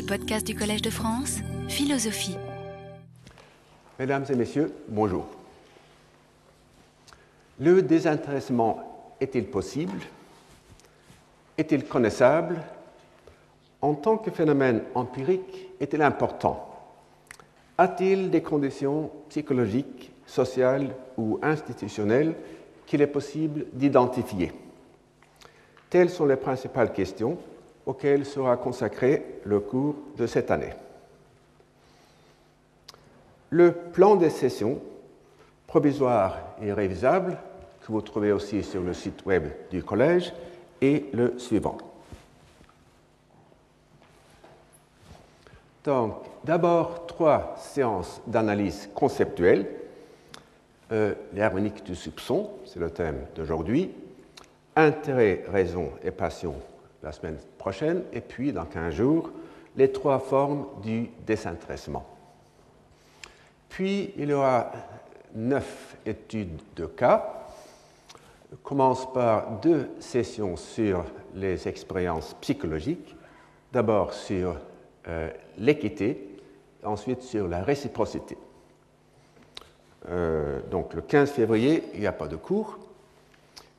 les du Collège de France, Philosophie. Mesdames et messieurs, bonjour. Le désintéressement est-il possible? Est-il connaissable? En tant que phénomène empirique, est-il important? A-t-il des conditions psychologiques, sociales ou institutionnelles qu'il est possible d'identifier? Telles sont les principales questions auxquelles sera consacré le cours de cette année. Le plan des sessions, provisoire et révisable, que vous trouvez aussi sur le site web du collège, est le suivant. Donc, d'abord, trois séances d'analyse conceptuelle. Euh, L'harmonique du soupçon, c'est le thème d'aujourd'hui. Intérêt, raison et passion la semaine prochaine. Et puis, dans 15 jours, les trois formes du désintéressement. Puis, il y aura neuf études de cas. Je commence par deux sessions sur les expériences psychologiques. D'abord sur euh, l'équité, ensuite sur la réciprocité. Euh, donc le 15 février, il n'y a pas de cours.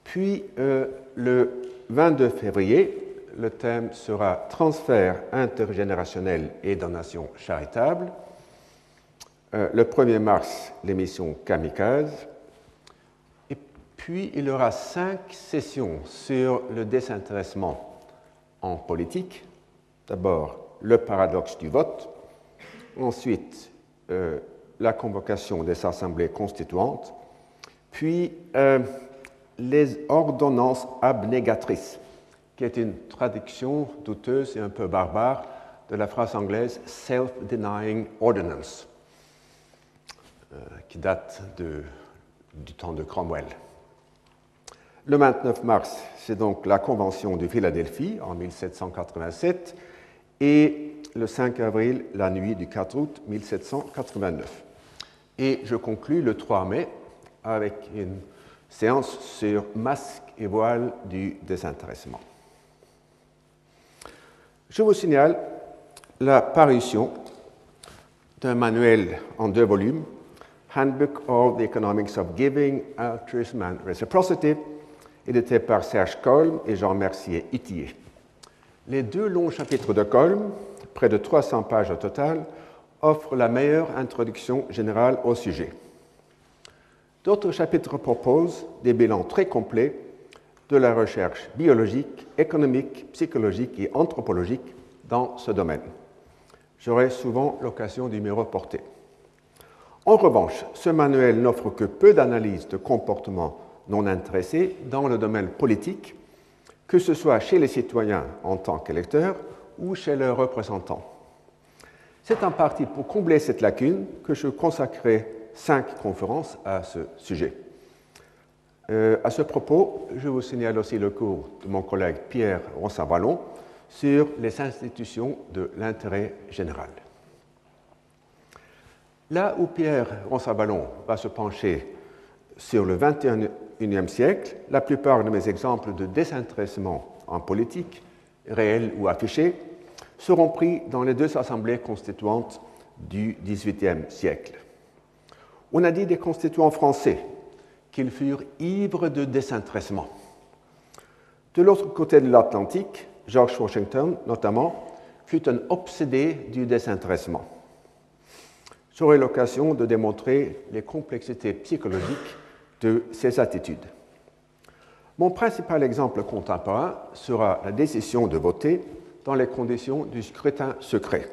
Puis euh, le 22 février, le thème sera transfert intergénérationnel et donation charitable. Euh, le 1er mars, l'émission Kamikaze. Et puis, il y aura cinq sessions sur le désintéressement en politique. D'abord, le paradoxe du vote. Ensuite, euh, la convocation des assemblées constituantes. Puis, euh, les ordonnances abnégatrices qui est une traduction douteuse et un peu barbare de la phrase anglaise Self-Denying Ordinance, euh, qui date du temps de Cromwell. Le 29 mars, c'est donc la Convention de Philadelphie en 1787 et le 5 avril, la nuit du 4 août 1789. Et je conclus le 3 mai avec une séance sur masque et voile du désintéressement. Je vous signale la parution d'un manuel en deux volumes, Handbook of the Economics of Giving, Altruism and Reciprocity, édité par Serge Colm et Jean Mercier Itier. Les deux longs chapitres de Colm, près de 300 pages au total, offrent la meilleure introduction générale au sujet. D'autres chapitres proposent des bilans très complets de la recherche biologique, économique, psychologique et anthropologique dans ce domaine. J'aurai souvent l'occasion d'y me reporter. En revanche, ce manuel n'offre que peu d'analyses de comportements non intéressés dans le domaine politique, que ce soit chez les citoyens en tant qu'électeurs ou chez leurs représentants. C'est en partie pour combler cette lacune que je consacrerai cinq conférences à ce sujet. Euh, à ce propos, je vous signale aussi le cours de mon collègue Pierre Ronsavallon sur les institutions de l'intérêt général. Là où Pierre Ronsavallon va se pencher sur le 21e siècle, la plupart de mes exemples de désintéressement en politique, réels ou affichés, seront pris dans les deux assemblées constituantes du XVIIIe siècle. On a dit des constituants français qu'ils furent ivres de désintéressement. De l'autre côté de l'Atlantique, George Washington, notamment, fut un obsédé du désintéressement. J'aurai l'occasion de démontrer les complexités psychologiques de ces attitudes. Mon principal exemple contemporain sera la décision de voter dans les conditions du scrutin secret.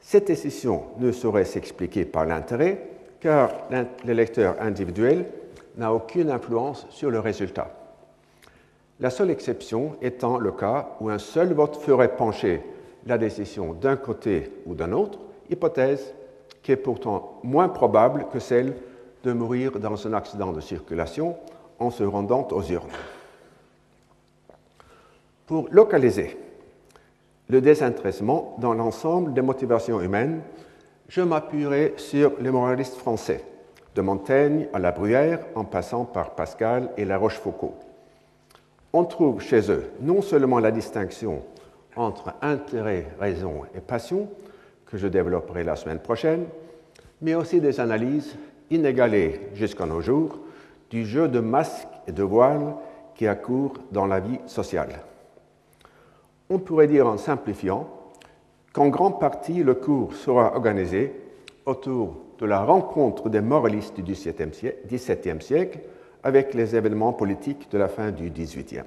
Cette décision ne saurait s'expliquer par l'intérêt, car l'électeur individuel n'a aucune influence sur le résultat. La seule exception étant le cas où un seul vote ferait pencher la décision d'un côté ou d'un autre, hypothèse qui est pourtant moins probable que celle de mourir dans un accident de circulation en se rendant aux urnes. Pour localiser le désintéressement dans l'ensemble des motivations humaines, je m'appuierai sur les moralistes français, de Montaigne à la Bruyère, en passant par Pascal et La Rochefoucauld. On trouve chez eux non seulement la distinction entre intérêt, raison et passion, que je développerai la semaine prochaine, mais aussi des analyses inégalées jusqu'à nos jours du jeu de masques et de voiles qui accourt dans la vie sociale. On pourrait dire en simplifiant qu'en grande partie le cours sera organisé autour de la rencontre des moralistes du XVIIe siècle avec les événements politiques de la fin du XVIIIe.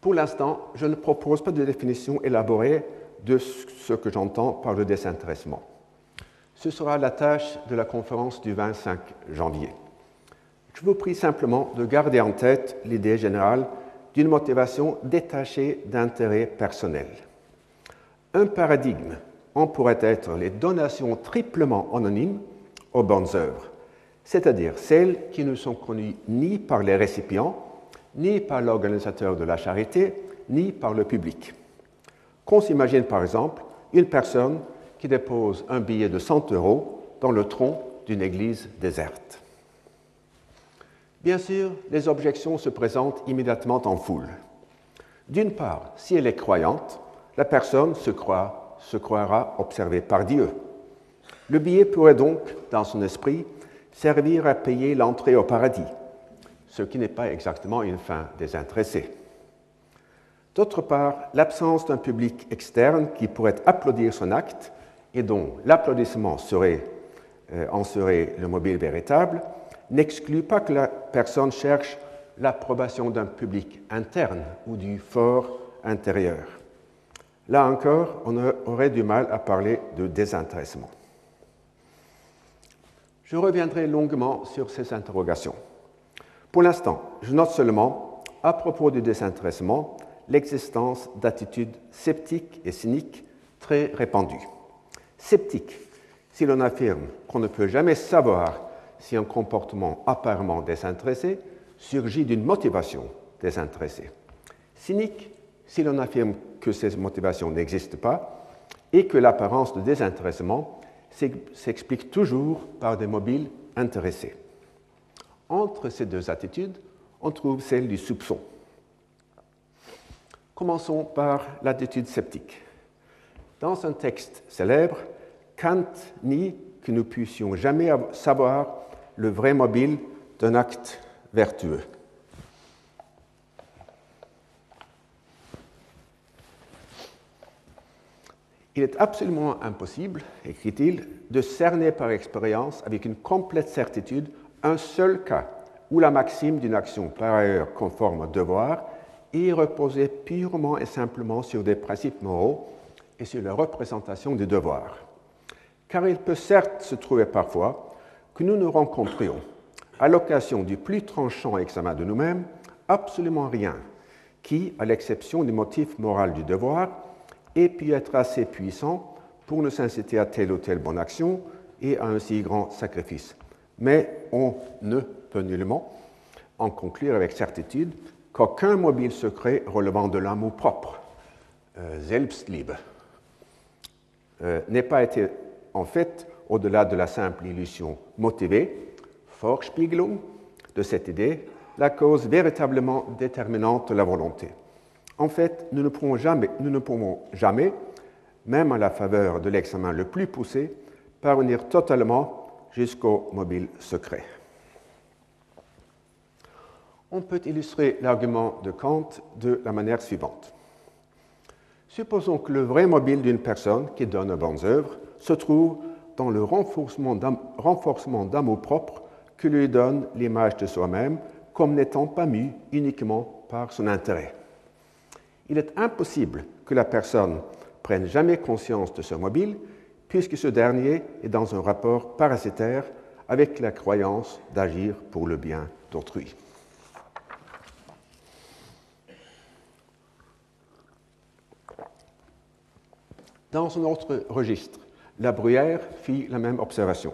Pour l'instant, je ne propose pas de définition élaborée de ce que j'entends par le désintéressement. Ce sera la tâche de la conférence du 25 janvier. Je vous prie simplement de garder en tête l'idée générale d'une motivation détachée d'intérêts personnels. Un paradigme en pourrait être les donations triplement anonymes aux bonnes œuvres, c'est-à-dire celles qui ne sont connues ni par les récipients, ni par l'organisateur de la charité, ni par le public. Qu'on s'imagine par exemple une personne qui dépose un billet de 100 euros dans le tronc d'une église déserte. Bien sûr, les objections se présentent immédiatement en foule. D'une part, si elle est croyante, la personne se, croira observée par Dieu. Le billet pourrait donc, dans son esprit, servir à payer l'entrée au paradis, ce qui n'est pas exactement une fin désintéressée. D'autre part, l'absence d'un public externe qui pourrait applaudir son acte et dont l'applaudissement euh, en serait le mobile véritable, n'exclut pas que la personne cherche l'approbation d'un public interne ou du fort intérieur. Là encore, on aurait du mal à parler de désintéressement. Je reviendrai longuement sur ces interrogations. Pour l'instant, je note seulement, à propos du désintéressement, l'existence d'attitudes sceptiques et cyniques très répandues. Sceptique, si l'on affirme qu'on ne peut jamais savoir si un comportement apparemment désintéressé surgit d'une motivation désintéressée. Cynique, si l'on affirme que ces motivations n'existent pas et que l'apparence de désintéressement s'explique toujours par des mobiles intéressés. Entre ces deux attitudes, on trouve celle du soupçon. Commençons par l'attitude sceptique. Dans un texte célèbre, Kant nie que nous puissions jamais savoir le vrai mobile d'un acte vertueux. Il est absolument impossible, écrit-il, de cerner par expérience avec une complète certitude un seul cas où la maxime d'une action par ailleurs conforme au devoir est reposée purement et simplement sur des principes moraux et sur la représentation du devoir. Car il peut certes se trouver parfois que nous ne rencontrions, à l'occasion du plus tranchant examen de nous-mêmes, absolument rien qui, à l'exception du motif moral du devoir, ait pu être assez puissant pour nous inciter à telle ou telle bonne action et à un si grand sacrifice mais on ne peut nullement en conclure avec certitude qu'aucun mobile secret relevant de l'amour propre, euh, Selbstliebe, euh, n'ait pas été en fait, au-delà de la simple illusion motivée, Vorspiegelung, de cette idée, la cause véritablement déterminante de la volonté. En fait, nous ne pourrons jamais, même à la faveur de l'examen le plus poussé, parvenir totalement jusqu'au mobile secret. On peut illustrer l'argument de Kant de la manière suivante. Supposons que le vrai mobile d'une personne qui donne de bonnes œuvres se trouve dans le renforcement d'amour-propre que lui donne l'image de soi-même comme n'étant pas mue uniquement par son intérêt. Il est impossible que la personne prenne jamais conscience de ce mobile puisque ce dernier est dans un rapport parasitaire avec la croyance d'agir pour le bien d'autrui. Dans un autre registre, la Bruyère fit la même observation.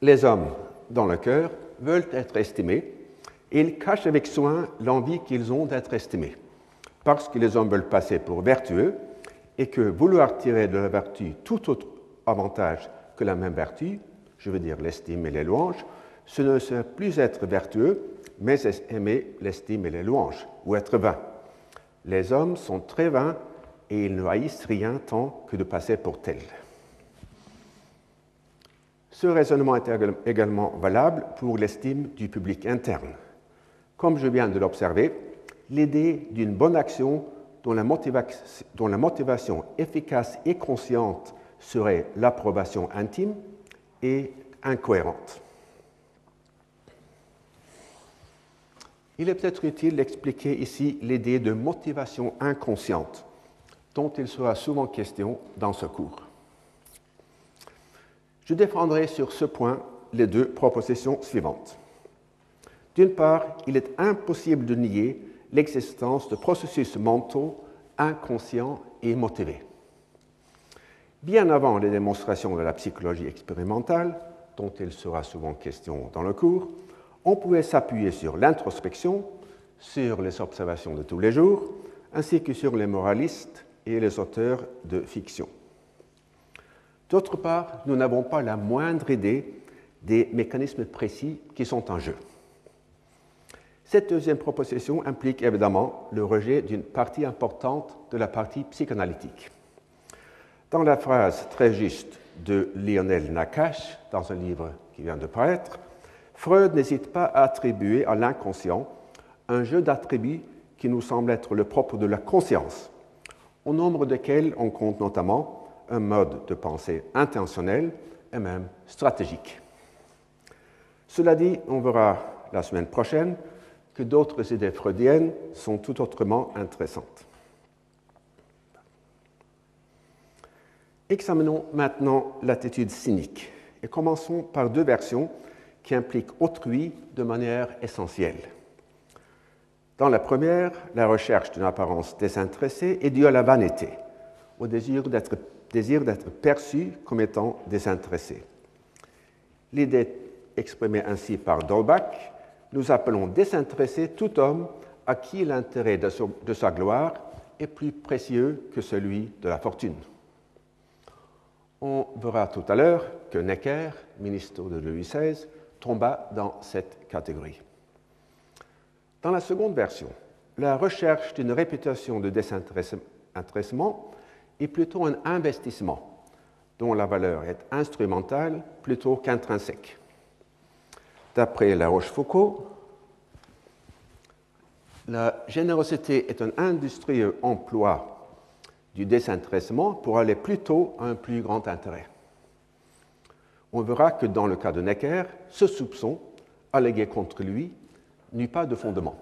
Les hommes, dans le cœur, veulent être estimés ils cachent avec soin l'envie qu'ils ont d'être estimés. Parce que les hommes veulent passer pour vertueux, et que vouloir tirer de la vertu tout autre avantage que la même vertu, je veux dire l'estime et les louanges, ce ne serait plus être vertueux, mais aimer l'estime et les louanges, ou être vain. Les hommes sont très vains et ils ne haïssent rien tant que de passer pour tels. Ce raisonnement est également valable pour l'estime du public interne. Comme je viens de l'observer, l'idée d'une bonne action dont la, motivation efficace et consciente serait l'approbation intime est incohérente. Il est peut-être utile d'expliquer ici l'idée de motivation inconsciente dont il sera souvent question dans ce cours. Je défendrai sur ce point les deux propositions suivantes. D'une part, il est impossible de nier l'existence de processus mentaux inconscients et motivés. Bien avant les démonstrations de la psychologie expérimentale, dont il sera souvent question dans le cours, on pouvait s'appuyer sur l'introspection, sur les observations de tous les jours, ainsi que sur les moralistes et les auteurs de fiction. D'autre part, nous n'avons pas la moindre idée des mécanismes précis qui sont en jeu. Cette deuxième proposition implique évidemment le rejet d'une partie importante de la partie psychanalytique. Dans la phrase très juste de Lionel Nakache, dans un livre qui vient de paraître, Freud n'hésite pas à attribuer à l'inconscient un jeu d'attributs qui nous semble être le propre de la conscience, au nombre desquels on compte notamment un mode de pensée intentionnel et même stratégique. Cela dit, on verra la semaine prochaine que d'autres idées freudiennes sont tout autrement intéressantes. Examinons maintenant l'attitude cynique et commençons par deux versions qui impliquent autrui de manière essentielle. Dans la première, la recherche d'une apparence désintéressée est due à la vanité, au désir d'être, perçu comme étant désintéressé. L'idée exprimée ainsi par Dolbach nous appelons désintéressé tout homme à qui l'intérêt de sa gloire est plus précieux que celui de la fortune. On verra tout à l'heure que Necker, ministre de Louis XVI, tomba dans cette catégorie. Dans la seconde version, la recherche d'une réputation de désintéressement est plutôt un investissement dont la valeur est instrumentale plutôt qu'intrinsèque. D'après La Rochefoucauld, la générosité est un industrieux emploi du désintéressement pour aller plutôt à un plus grand intérêt. On verra que dans le cas de Necker, ce soupçon allégué contre lui n'eut pas de fondement.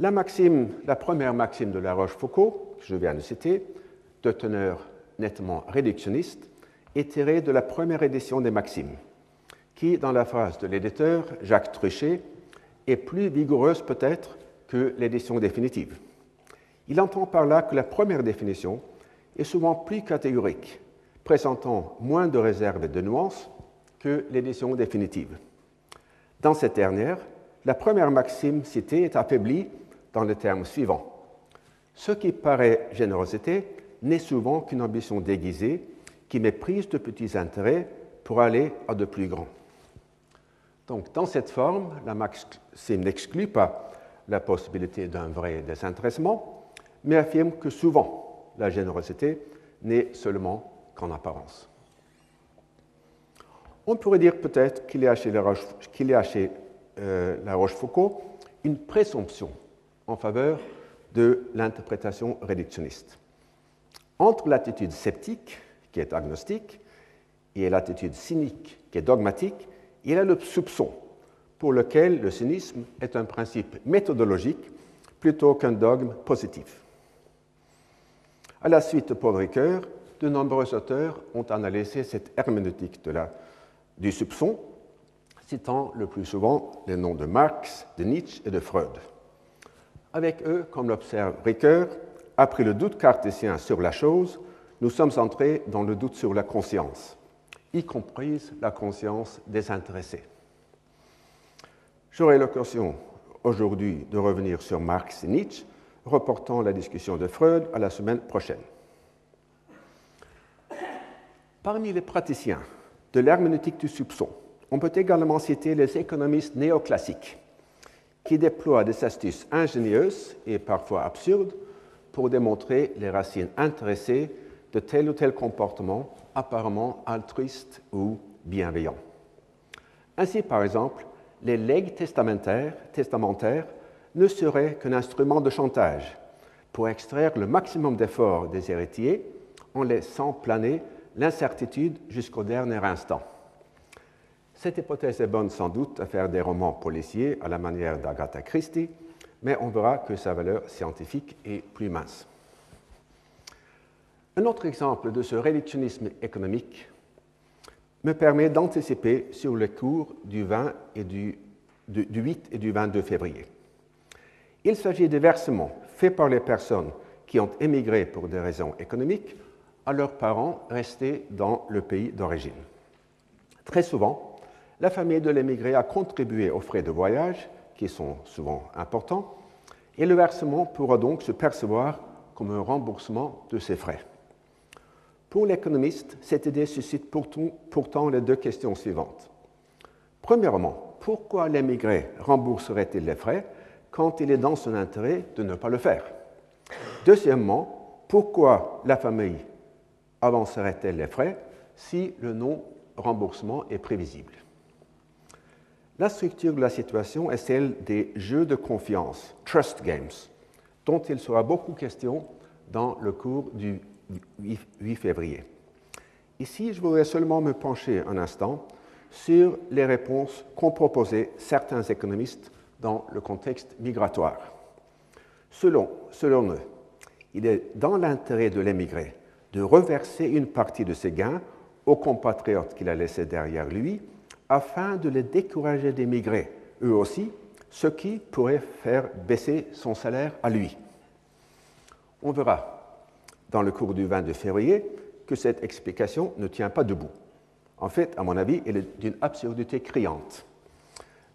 La, maxime, la première maxime de La Rochefoucauld, que je viens de citer, de teneur nettement réductionniste, est tirée de la première édition des Maximes qui, dans la phrase de l'éditeur Jacques Truchet, est plus vigoureuse peut-être que l'édition définitive. Il entend par là que la première définition est souvent plus catégorique, présentant moins de réserves et de nuances que l'édition définitive. Dans cette dernière, la première maxime citée est affaiblie dans le terme suivant. Ce qui paraît générosité n'est souvent qu'une ambition déguisée qui méprise de petits intérêts pour aller à de plus grands. Donc, dans cette forme, la maxime n'exclut pas la possibilité d'un vrai désintéressement, mais affirme que souvent la générosité n'est seulement qu'en apparence. On pourrait dire peut-être qu'il y a chez, euh, la Rochefoucauld une présomption en faveur de l'interprétation réductionniste. Entre l'attitude sceptique, qui est agnostique, et l'attitude cynique, qui est dogmatique, il a le soupçon, pour lequel le cynisme est un principe méthodologique plutôt qu'un dogme positif. À la suite de Paul Ricoeur, de nombreux auteurs ont analysé cette herméneutique de la, du soupçon, citant le plus souvent les noms de Marx, de Nietzsche et de Freud. Avec eux, comme l'observe Ricoeur, après le doute cartésien sur la chose, nous sommes entrés dans le doute sur la conscience y compris la conscience désintéressée. J'aurai l'occasion aujourd'hui de revenir sur Marx et Nietzsche, reportant la discussion de Freud à la semaine prochaine. Parmi les praticiens de l'herméneutique du soupçon, On peut également citer les économistes néoclassiques, qui déploient des astuces ingénieuses et parfois absurdes pour démontrer les racines intéressées de tel ou tel comportement apparemment altruiste ou bienveillant. Ainsi, par exemple, les legs testamentaires, testamentaires ne seraient qu'un instrument de chantage pour extraire le maximum d'efforts des héritiers en laissant planer l'incertitude jusqu'au dernier instant. Cette hypothèse est bonne sans doute à faire des romans policiers à la manière d'Agatha Christie, mais on verra que sa valeur scientifique est plus mince. Un autre exemple de ce réductionnisme économique me permet d'anticiper sur le cours du, 20 et du, du 8 et du 22 février. Il s'agit de versements faits par les personnes qui ont émigré pour des raisons économiques à leurs parents restés dans le pays d'origine. Très souvent, la famille de l'émigré a contribué aux frais de voyage, qui sont souvent importants, et le versement pourra donc se percevoir comme un remboursement de ces frais. Pour l'économiste, cette idée suscite pourtant les deux questions suivantes. Premièrement, pourquoi l'émigré rembourserait-il les frais quand il est dans son intérêt de ne pas le faire? Deuxièmement, pourquoi la famille avancerait-elle les frais si le non-remboursement est prévisible? La structure de la situation est celle des jeux de confiance, trust games, dont il sera beaucoup question dans le cours du 8 février. Ici, je voudrais seulement me pencher un instant sur les réponses qu'ont proposées certains économistes dans le contexte migratoire. Selon, eux, il est dans l'intérêt de l'émigré de reverser une partie de ses gains aux compatriotes qu'il a laissés derrière lui afin de les décourager d'émigrer, eux aussi, ce qui pourrait faire baisser son salaire à lui. On verra dans le cours du 22 février que cette explication ne tient pas debout. En fait, à mon avis, elle est d'une absurdité criante.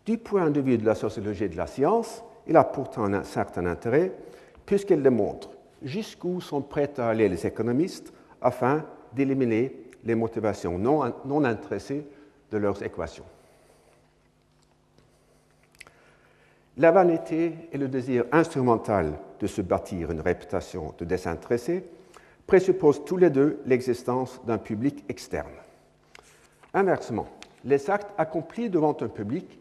Du point de vue de la sociologie de la science, il a pourtant un certain intérêt puisqu'elle démontre jusqu'où sont prêts à aller les économistes afin d'éliminer les motivations non, non intéressées de leurs équations. La vanité et le désir instrumental de se bâtir une réputation de désintéressé présupposent tous les deux l'existence d'un public externe. Inversement, les actes accomplis devant un public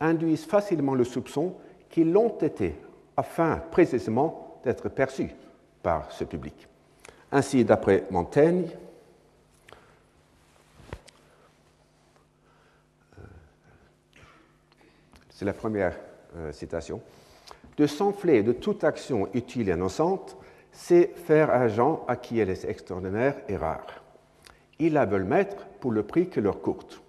induisent facilement le soupçon qu'ils l'ont été afin précisément d'être perçus par ce public. Ainsi, d'après Montaigne, c'est la première euh, citation, de s'enfler de toute action utile et innocente c'est faire argent à qui elle est extraordinaire et rare. Ils la veulent mettre pour le prix que leur coûte.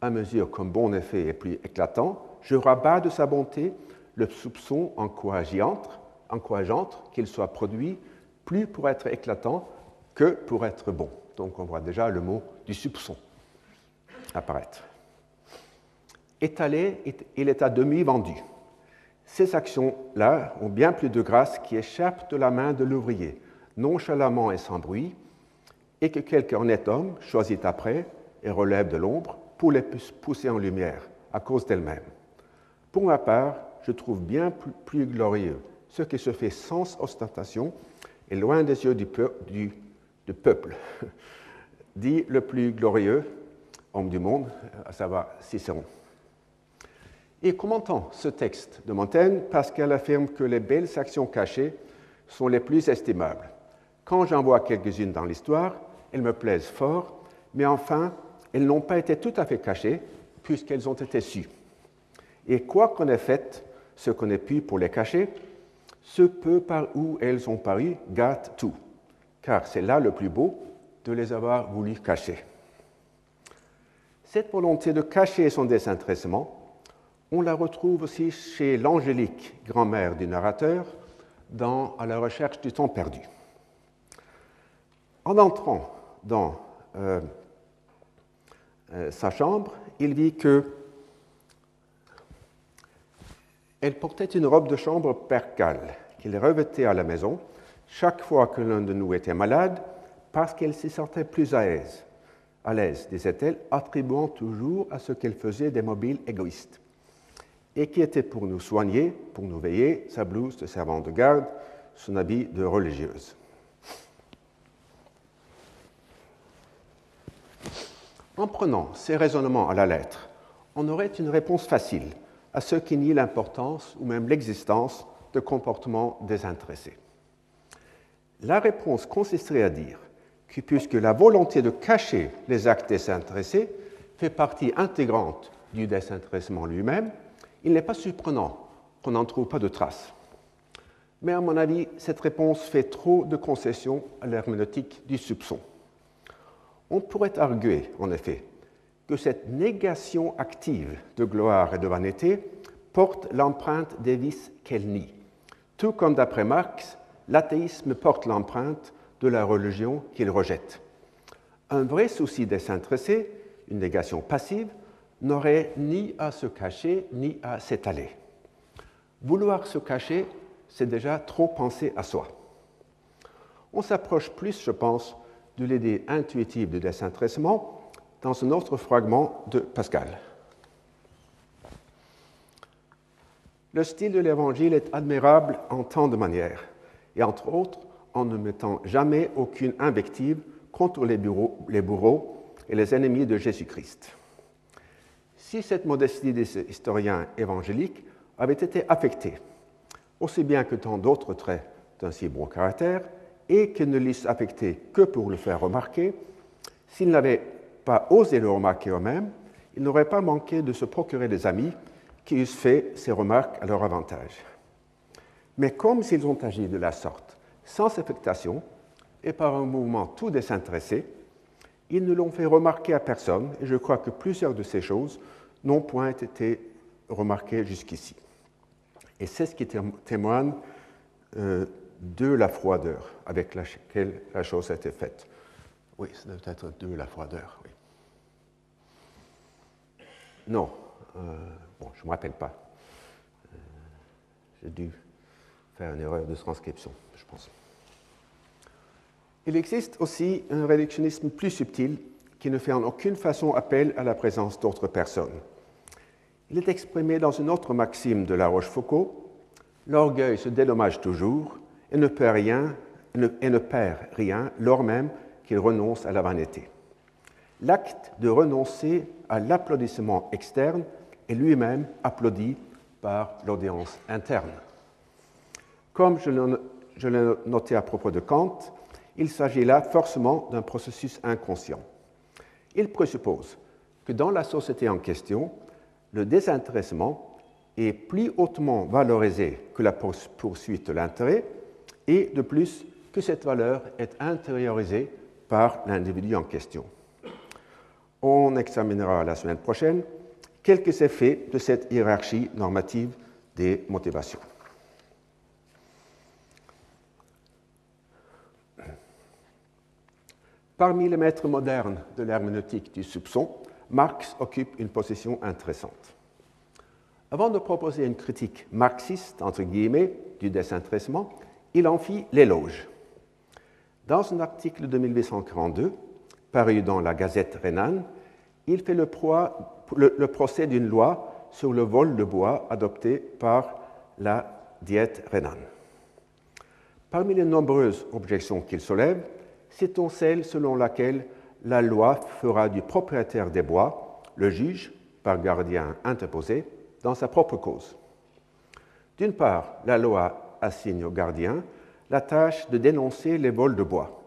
À mesure qu'un bon effet est plus éclatant, je rabats de sa bonté le soupçon encourageant qu'il soit produit plus pour être éclatant que pour être bon. Donc on voit déjà le mot du soupçon apparaître. Étalé, il est à demi vendu. Ces actions-là ont bien plus de grâce qui échappent de la main de l'ouvrier, nonchalamment et sans bruit, et que quelque honnête homme choisit après et relève de l'ombre pour les pousser en lumière à cause d'elles-mêmes. Pour ma part, je trouve bien plus glorieux ce qui se fait sans ostentation et loin des yeux du peuple, dit le plus glorieux homme du monde, à savoir Cicéron. Et commentant ce texte de Montaigne parce qu'elle affirme que les belles actions cachées sont les plus estimables. Quand j'en vois quelques-unes dans l'histoire, elles me plaisent fort, mais enfin, elles n'ont pas été tout à fait cachées puisqu'elles ont été sues. Et quoi qu'on ait fait ce qu'on ait pu pour les cacher, ce peu par où elles ont paru gâte tout, car c'est là le plus beau de les avoir voulu cacher. Cette volonté de cacher son désintéressement on la retrouve aussi chez l'angélique grand-mère du narrateur dans À la recherche du temps perdu. En entrant dans euh, euh, sa chambre, il vit que elle portait une robe de chambre percale qu'il revêtait à la maison chaque fois que l'un de nous était malade parce qu'elle s'y sentait plus à l'aise, à l'aise, disait-elle, attribuant toujours à ce qu'elle faisait des mobiles égoïstes, et qui était pour nous soigner, pour nous veiller, sa blouse de servante de garde, son habit de religieuse. En prenant ces raisonnements à la lettre, on aurait une réponse facile à ceux qui nient l'importance ou même l'existence de comportements désintéressés. La réponse consisterait à dire que puisque la volonté de cacher les actes désintéressés fait partie intégrante du désintéressement lui-même, il n'est pas surprenant qu'on n'en trouve pas de traces. Mais à mon avis, cette réponse fait trop de concessions à l'herméneutique du soupçon. On pourrait arguer, en effet, que cette négation active de gloire et de vanité porte l'empreinte des vices qu'elle nie, tout comme d'après Marx, l'athéisme porte l'empreinte de la religion qu'il rejette. Un vrai souci désintéressé, une négation passive, n'aurait ni à se cacher ni à s'étaler. Vouloir se cacher, c'est déjà trop penser à soi. On s'approche plus, je pense, de l'idée intuitive du désintéressement dans un autre fragment de Pascal. Le style de l'Évangile est admirable en tant de manières, et entre autres en ne mettant jamais aucune invective contre les, les bourreaux et les ennemis de Jésus-Christ. Si cette modestie des historiens évangéliques avait été affectée, aussi bien que tant d'autres traits d'un si bon caractère, et qu'ils ne l'eussent affecté que pour le faire remarquer, s'ils n'avaient pas osé le remarquer eux-mêmes, ils n'auraient pas manqué de se procurer des amis qui eussent fait ces remarques à leur avantage. Mais comme s'ils ont agi de la sorte, sans affectation et par un mouvement tout désintéressé, ils ne l'ont fait remarquer à personne, et je crois que plusieurs de ces choses n'ont point été remarquées jusqu'ici. Et c'est ce qui témoigne euh, de la froideur avec laquelle la chose a été faite. Oui, ça doit être de la froideur, oui. Non, euh, bon, je ne me rappelle pas. Euh, j'ai dû faire une erreur de transcription, je pense. Il existe aussi un réductionnisme plus subtil qui ne fait en aucune façon appel à la présence d'autres personnes. Il est exprimé dans une autre maxime de La Rochefoucauld L'orgueil se dédommage toujours et ne perd rien, et ne perd rien lors même qu'il renonce à la vanité. L'acte de renoncer à l'applaudissement externe est lui-même applaudi par l'audience interne. Comme je l'ai noté à propos de Kant, il s'agit là forcément d'un processus inconscient. Il présuppose que dans la société en question, le désintéressement est plus hautement valorisé que la poursuite de l'intérêt et de plus que cette valeur est intériorisée par l'individu en question. On examinera la semaine prochaine quelques effets de cette hiérarchie normative des motivations. Parmi les maîtres modernes de l'herméneutique du soupçon, Marx occupe une position intéressante. Avant de proposer une critique marxiste, entre guillemets, du désintéressement, il en fit l'éloge. Dans un article de 1842, paru dans la Gazette rhénane, il fait le, procès d'une loi sur le vol de bois adoptée par la Diète rhénane. Parmi les nombreuses objections qu'il soulève, citons celle selon laquelle la loi fera du propriétaire des bois le juge, par gardien interposé, dans sa propre cause. D'une part, la loi assigne au gardien la tâche de dénoncer les vols de bois.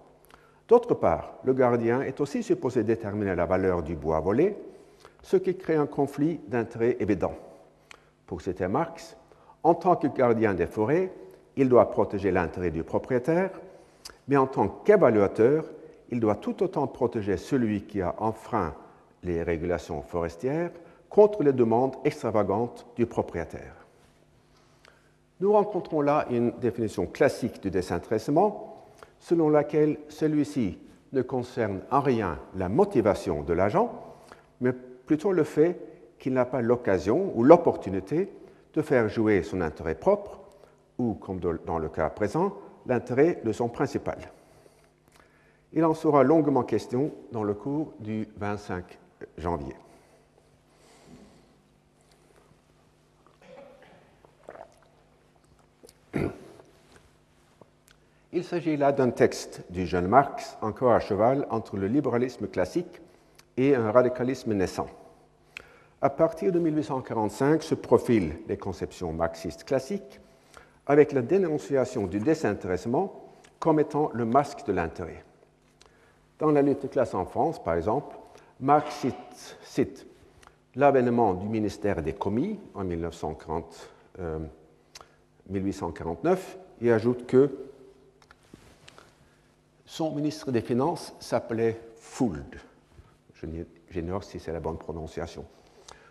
D'autre part, le gardien est aussi supposé déterminer la valeur du bois volé, ce qui crée un conflit d'intérêts évident. Pour citer Marx, en tant que gardien des forêts, il doit protéger l'intérêt du propriétaire, mais en tant qu'évaluateur, il doit tout autant protéger celui qui a enfreint les régulations forestières contre les demandes extravagantes du propriétaire. Nous rencontrons là une définition classique du désintéressement, selon laquelle celui-ci ne concerne en rien la motivation de l'agent, mais plutôt le fait qu'il n'a pas l'occasion ou l'opportunité de faire jouer son intérêt propre, ou, comme dans le cas présent, l'intérêt de son principal. Il en sera longuement question dans le cours du 25 janvier. Il s'agit là d'un texte du jeune Marx, encore à cheval entre le libéralisme classique et un radicalisme naissant. À partir de 1845 se profilent les conceptions marxistes classiques avec la dénonciation du désintéressement comme étant le masque de l'intérêt. Dans la lutte de classe en France, par exemple, Marx cite, l'avènement du ministère des commis en 1940, 1849 euh, et ajoute que son ministre des Finances s'appelait Fould. J'ignore si c'est la bonne prononciation.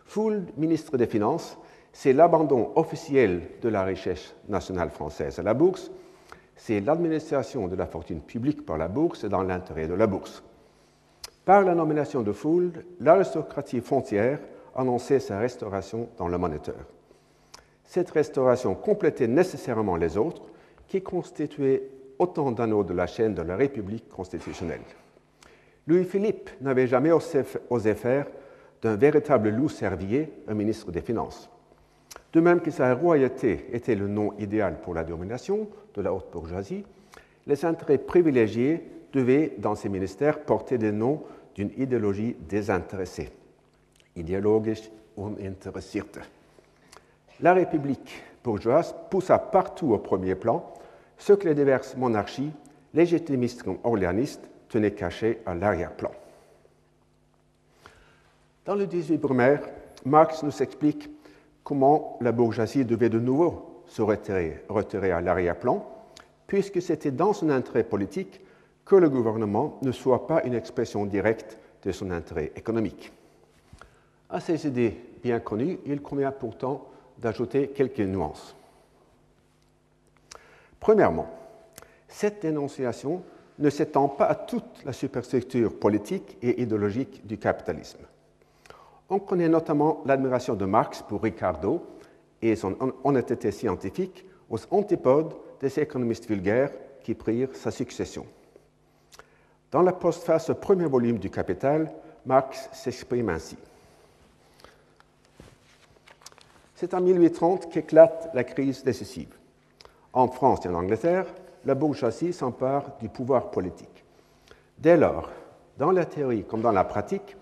Fould, ministre des Finances, c'est l'abandon officiel de la richesse nationale française à la bourse, c'est l'administration de la fortune publique par la bourse dans l'intérêt de la bourse. Par la nomination de Fould, l'aristocratie foncière annonçait sa restauration dans le monétaire. Cette restauration complétait nécessairement les autres, qui constituaient autant d'anneaux de la chaîne de la République constitutionnelle. Louis-Philippe n'avait jamais osé faire d'un véritable loup servier un ministre des Finances. De même que sa royauté était le nom idéal pour la domination de la haute bourgeoisie, les intérêts privilégiés devaient, dans ces ministères, porter des noms d'une idéologie désintéressée. Ideologisch uninteressierte. La République bourgeoise poussa partout au premier plan ce que les diverses monarchies, légitimistes comme orléanistes, tenaient caché à l'arrière-plan. Dans le 18 Brumaire, Marx nous explique comment la bourgeoisie devait de nouveau se retirer, à l'arrière-plan, puisque c'était dans son intérêt politique que le gouvernement ne soit pas une expression directe de son intérêt économique. À ces idées bien connues, il convient pourtant d'ajouter quelques nuances. Premièrement, cette dénonciation ne s'étend pas à toute la superstructure politique et idéologique du capitalisme. On connaît notamment l'admiration de Marx pour Ricardo et son honnêteté scientifique aux antipodes des économistes vulgaires qui prirent sa succession. Dans la postface au premier volume du Capital, Marx s'exprime ainsi. C'est en 1830 qu'éclate la crise décisive. En France et en Angleterre, la bourgeoisie s'empare du pouvoir politique. Dès lors, dans la théorie comme dans la pratique,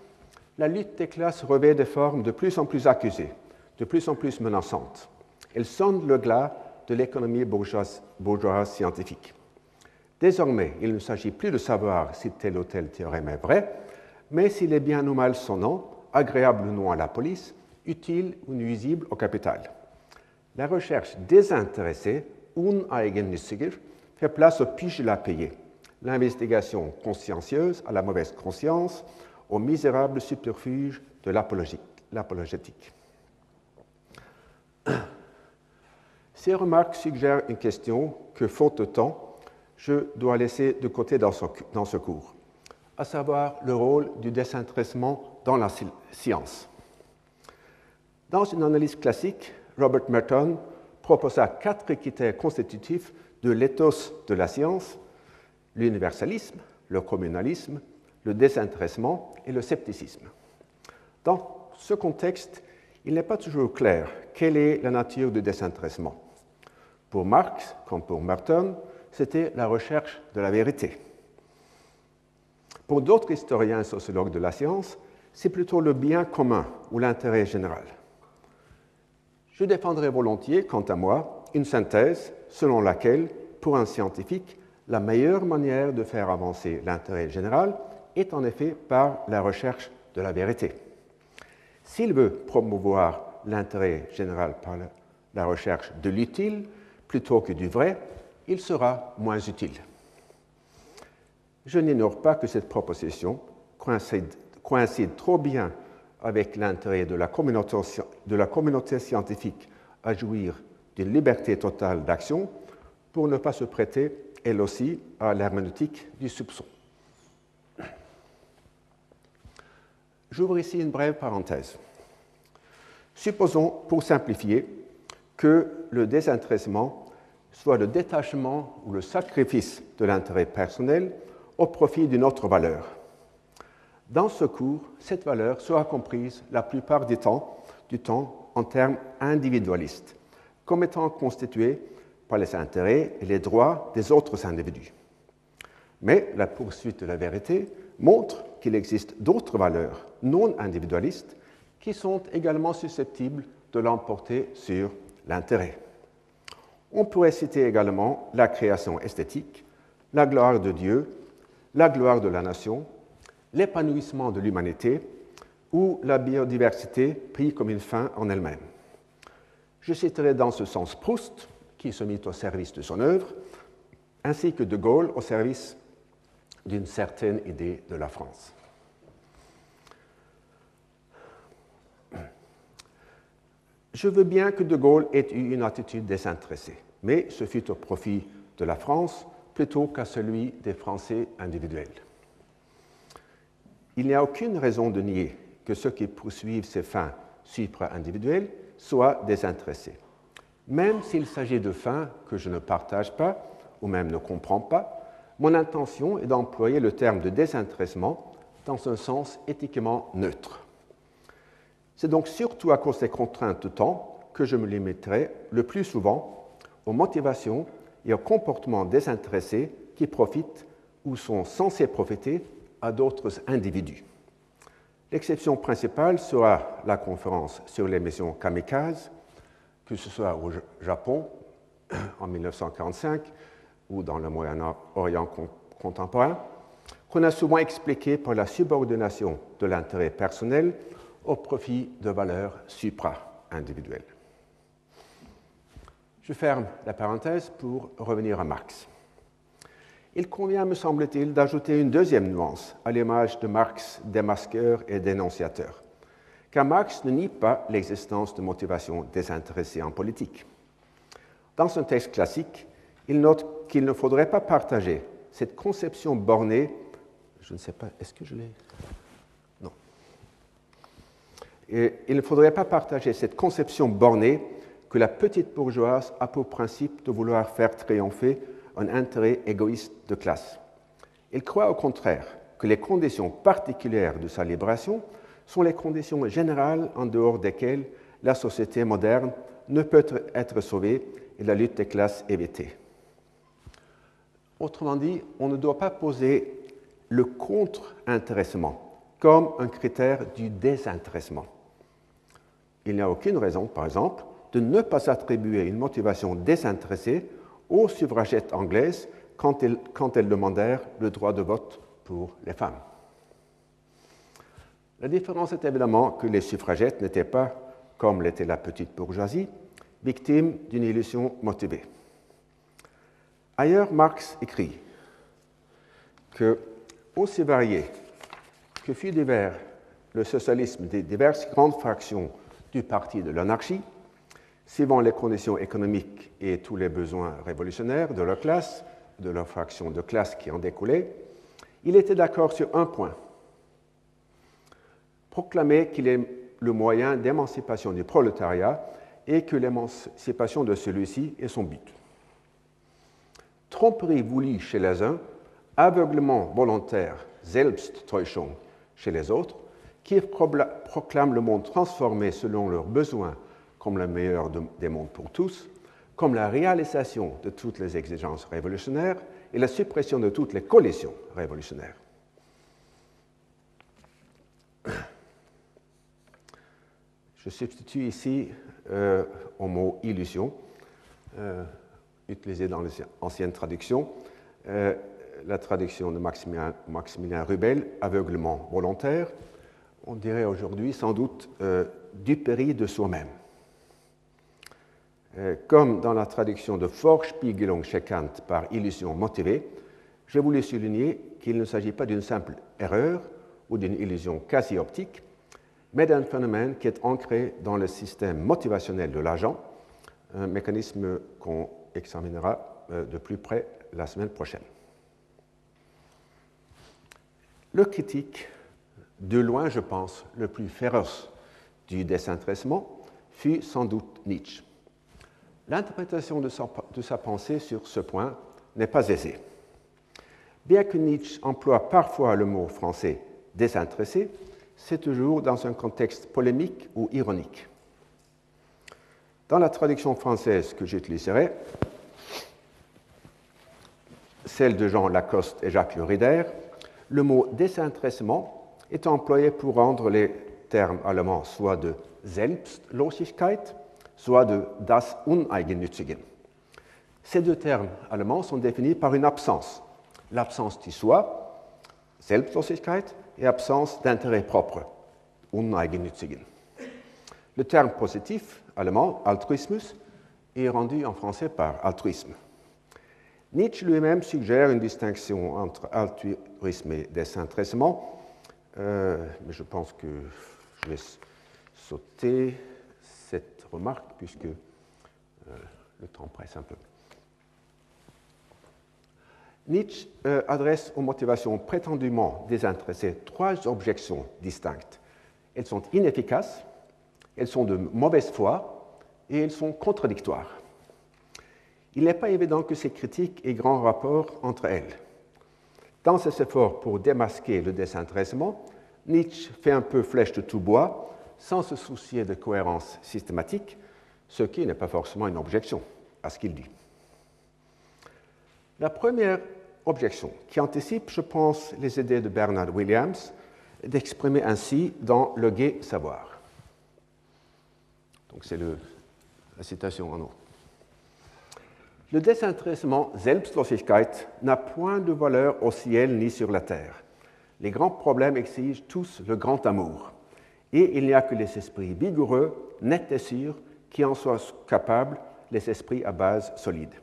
la lutte des classes revêt des formes de plus en plus accusées, de plus en plus menaçantes. Elle sonne le glas de l'économie bourgeoise, scientifique. Désormais, il ne s'agit plus de savoir si tel ou tel théorème est vrai, mais s'il est bien ou mal sonnant, agréable ou non à la police, utile ou nuisible au capital. La recherche désintéressée uneigennütziger, fait place au pige à payer, l'investigation consciencieuse à la mauvaise conscience, au misérable subterfuge de l'apologétique. Ces remarques suggèrent une question que, faute de temps, je dois laisser de côté dans ce, dans ce cours, à savoir le rôle du désintéressement dans la science. Dans une analyse classique, Robert Merton proposa quatre critères constitutifs de l'éthos de la science, l'universalisme, le communalisme, le désintéressement et le scepticisme. Dans ce contexte, il n'est pas toujours clair quelle est la nature du désintéressement. Pour Marx, comme pour Merton, c'était la recherche de la vérité. Pour d'autres historiens et sociologues de la science, c'est plutôt le bien commun ou l'intérêt général. Je défendrai volontiers, quant à moi, une synthèse selon laquelle, pour un scientifique, la meilleure manière de faire avancer l'intérêt général est en effet par la recherche de la vérité. S'il veut promouvoir l'intérêt général par la recherche de l'utile plutôt que du vrai, il sera moins utile. Je n'ignore pas que cette proposition coïncide, trop bien avec l'intérêt de, la communauté scientifique à jouir d'une liberté totale d'action pour ne pas se prêter, elle aussi, à l'herméneutique du soupçon. J'ouvre ici une brève parenthèse. Supposons, pour simplifier, que le désintéressement soit le détachement ou le sacrifice de l'intérêt personnel au profit d'une autre valeur. Dans ce cours, cette valeur sera comprise la plupart du temps, du temps en termes individualistes, comme étant constituée par les intérêts et les droits des autres individus. Mais la poursuite de la vérité montre qu'il existe d'autres valeurs non individualistes qui sont également susceptibles de l'emporter sur l'intérêt. On pourrait citer également la création esthétique, la gloire de Dieu, la gloire de la nation, l'épanouissement de l'humanité ou la biodiversité pris comme une fin en elle-même. Je citerai dans ce sens Proust, qui se mit au service de son œuvre, ainsi que De Gaulle au service d'une certaine idée de la France. Je veux bien que De Gaulle ait eu une attitude désintéressée, mais ce fut au profit de la France plutôt qu'à celui des Français individuels. Il n'y a aucune raison de nier que ceux qui poursuivent ces fins supra-individuelles soient désintéressés, même s'il s'agit de fins que je ne partage pas ou même ne comprends pas. Mon intention est d'employer le terme de désintéressement dans un sens éthiquement neutre. C'est donc surtout à cause des contraintes de temps que je me limiterai le plus souvent aux motivations et aux comportements désintéressés qui profitent ou sont censés profiter à d'autres individus. L'exception principale sera la conférence sur l'émission kamikaze, que ce soit au Japon en 1945 ou dans le Moyen-Orient contemporain, qu'on a souvent expliqué par la subordination de l'intérêt personnel au profit de valeurs supra-individuelles. Je ferme la parenthèse pour revenir à Marx. Il convient, me semble-t-il, d'ajouter une deuxième nuance à l'image de Marx démasqueur et dénonciateur, car Marx ne nie pas l'existence de motivations désintéressées en politique. Dans son texte classique, il note qu'il ne faudrait pas partager cette conception bornée. Je ne sais pas, est-ce que je l'ai? Il ne faudrait pas partager cette conception bornée que la petite bourgeoise a pour principe de vouloir faire triompher un intérêt égoïste de classe. Il croit au contraire que les conditions particulières de sa libération sont les conditions générales en dehors desquelles la société moderne ne peut être sauvée et la lutte des classes évitée. Autrement dit, on ne doit pas poser le contre-intéressement comme un critère du désintéressement. Il n'y a aucune raison, par exemple, de ne pas attribuer une motivation désintéressée aux suffragettes anglaises quand elles, quand elles demandèrent le droit de vote pour les femmes. La différence est évidemment que les suffragettes n'étaient pas, comme l'était la petite bourgeoisie, victimes d'une illusion motivée. Ailleurs, Marx écrit que, aussi varié que fut divers le socialisme des diverses grandes fractions du parti de l'anarchie, suivant les conditions économiques et tous les besoins révolutionnaires de leur classe, de leur fraction de classe qui en découlait, il était d'accord sur un point proclamer qu'il est le moyen d'émancipation du prolétariat et que l'émancipation de celui-ci est son but. Tromperie voulue chez les uns, aveuglement volontaire, Selbsttäuschung chez les autres, qui proclament le monde transformé selon leurs besoins comme le meilleur des mondes pour tous, comme la réalisation de toutes les exigences révolutionnaires et la suppression de toutes les collisions révolutionnaires. Je substitue ici euh, au mot illusion, euh, utilisé dans les anciennes traductions, euh, la traduction de Maximilien, Rubel, aveuglement volontaire, on dirait aujourd'hui sans doute euh, du péri de soi-même. Euh, comme dans la traduction de Vorspiegelung chez Kant par illusion motivée, je voulais souligner qu'il ne s'agit pas d'une simple erreur ou d'une illusion quasi optique, mais d'un phénomène qui est ancré dans le système motivationnel de l'agent, un mécanisme qu'on examinera euh, de plus près la semaine prochaine. Le critique de loin, je pense, le plus féroce du désintéressement fut sans doute Nietzsche. L'interprétation de, sa pensée sur ce point n'est pas aisée. Bien que Nietzsche emploie parfois le mot français désintéressé, c'est toujours dans un contexte polémique ou ironique. Dans la traduction française que j'utiliserai, celle de Jean Lacoste et Jacques Le le mot désintéressement est employé pour rendre les termes allemands soit de Selbstlosigkeit, soit de das Uneigennützigen. Ces deux termes allemands sont définis par une absence, l'absence du soi, Selbstlosigkeit, et absence d'intérêt propre, Uneigennützigen. Le terme positif allemand, Altruismus, est rendu en français par altruisme. Nietzsche lui-même suggère une distinction entre altruisme et désintéressement, euh, mais je pense que je vais sauter cette remarque puisque euh, le temps presse un peu. Nietzsche euh, adresse aux motivations prétendument désintéressées trois objections distinctes. Elles sont inefficaces, elles sont de mauvaise foi et elles sont contradictoires il n'est pas évident que ces critiques aient grand rapport entre elles. Dans ses efforts pour démasquer le désintéressement, Nietzsche fait un peu flèche de tout bois, sans se soucier de cohérence systématique, ce qui n'est pas forcément une objection à ce qu'il dit. La première objection, qui anticipe, je pense, les idées de Bernard Williams, est d'exprimer ainsi dans Le Gai Savoir. Donc c'est la citation en haut. Le désintéressement Selbstlosigkeit n'a point de valeur au ciel ni sur la terre. Les grands problèmes exigent tous le grand amour. Et il n'y a que les esprits vigoureux, nets et sûrs, qui en soient capables, les esprits à base solide.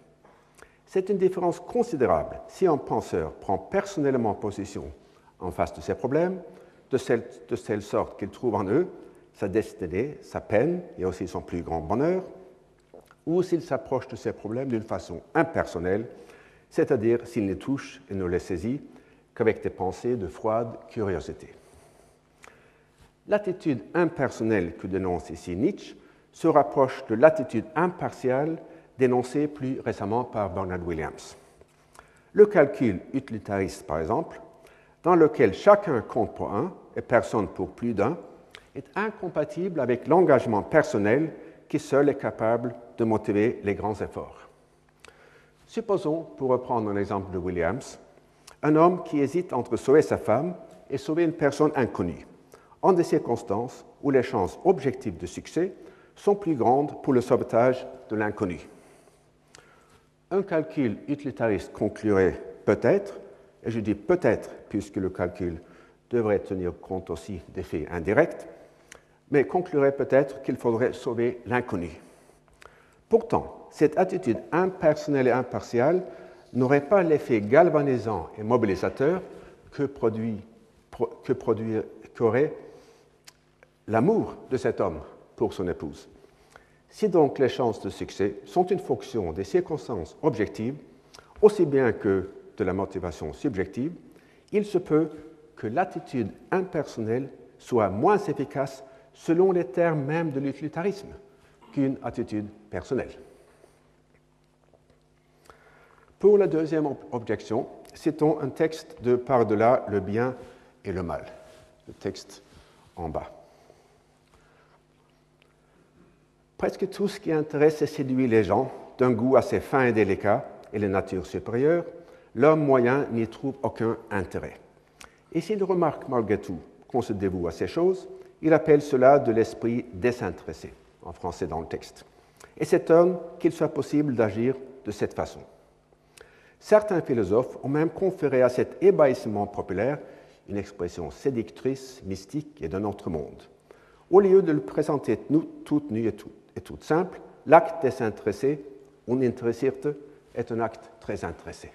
C'est une différence considérable si un penseur prend personnellement position en face de ces problèmes, de telle, de sorte qu'il trouve en eux sa destinée, sa peine et aussi son plus grand bonheur, ou s'il s'approche de ces problèmes d'une façon impersonnelle, c'est-à-dire s'il ne touche et ne les saisit qu'avec des pensées de froide curiosité. L'attitude impersonnelle que dénonce ici Nietzsche se rapproche de l'attitude impartiale dénoncée plus récemment par Bernard Williams. Le calcul utilitariste, par exemple, dans lequel chacun compte pour un et personne pour plus d'un, est incompatible avec l'engagement personnel qui seul est capable de motiver les grands efforts. Supposons, pour reprendre un exemple de Williams, un homme qui hésite entre sauver sa femme et sauver une personne inconnue, en des circonstances où les chances objectives de succès sont plus grandes pour le sauvetage de l'inconnu. Un calcul utilitariste conclurait peut-être, et je dis peut-être puisque le calcul devrait tenir compte aussi des faits indirects, mais conclurait peut-être qu'il faudrait sauver l'inconnu. Pourtant, cette attitude impersonnelle et impartiale n'aurait pas l'effet galvanisant et mobilisateur que produit, que produit, qu'aurait l'amour de cet homme pour son épouse. Si donc les chances de succès sont une fonction des circonstances objectives, aussi bien que de la motivation subjective, il se peut que l'attitude impersonnelle soit moins efficace selon les termes même de l'utilitarisme, qu'une attitude personnelle. Pour la deuxième objection, citons un texte de Par-delà le bien et le mal, le texte en bas. Presque tout ce qui intéresse et séduit les gens, d'un goût assez fin et délicat, et les natures supérieures, l'homme moyen n'y trouve aucun intérêt. Et s'il remarque malgré tout qu'on se dévoue à ces choses, il appelle cela de l'esprit désintéressé, en français dans le texte, et s'étonne qu'il soit possible d'agir de cette façon. Certains philosophes ont même conféré à cet ébahissement populaire une expression séductrice, mystique et d'un autre monde. Au lieu de le présenter toute nue et toute simple, l'acte désintéressé, uninteressiert, est un acte très intéressé.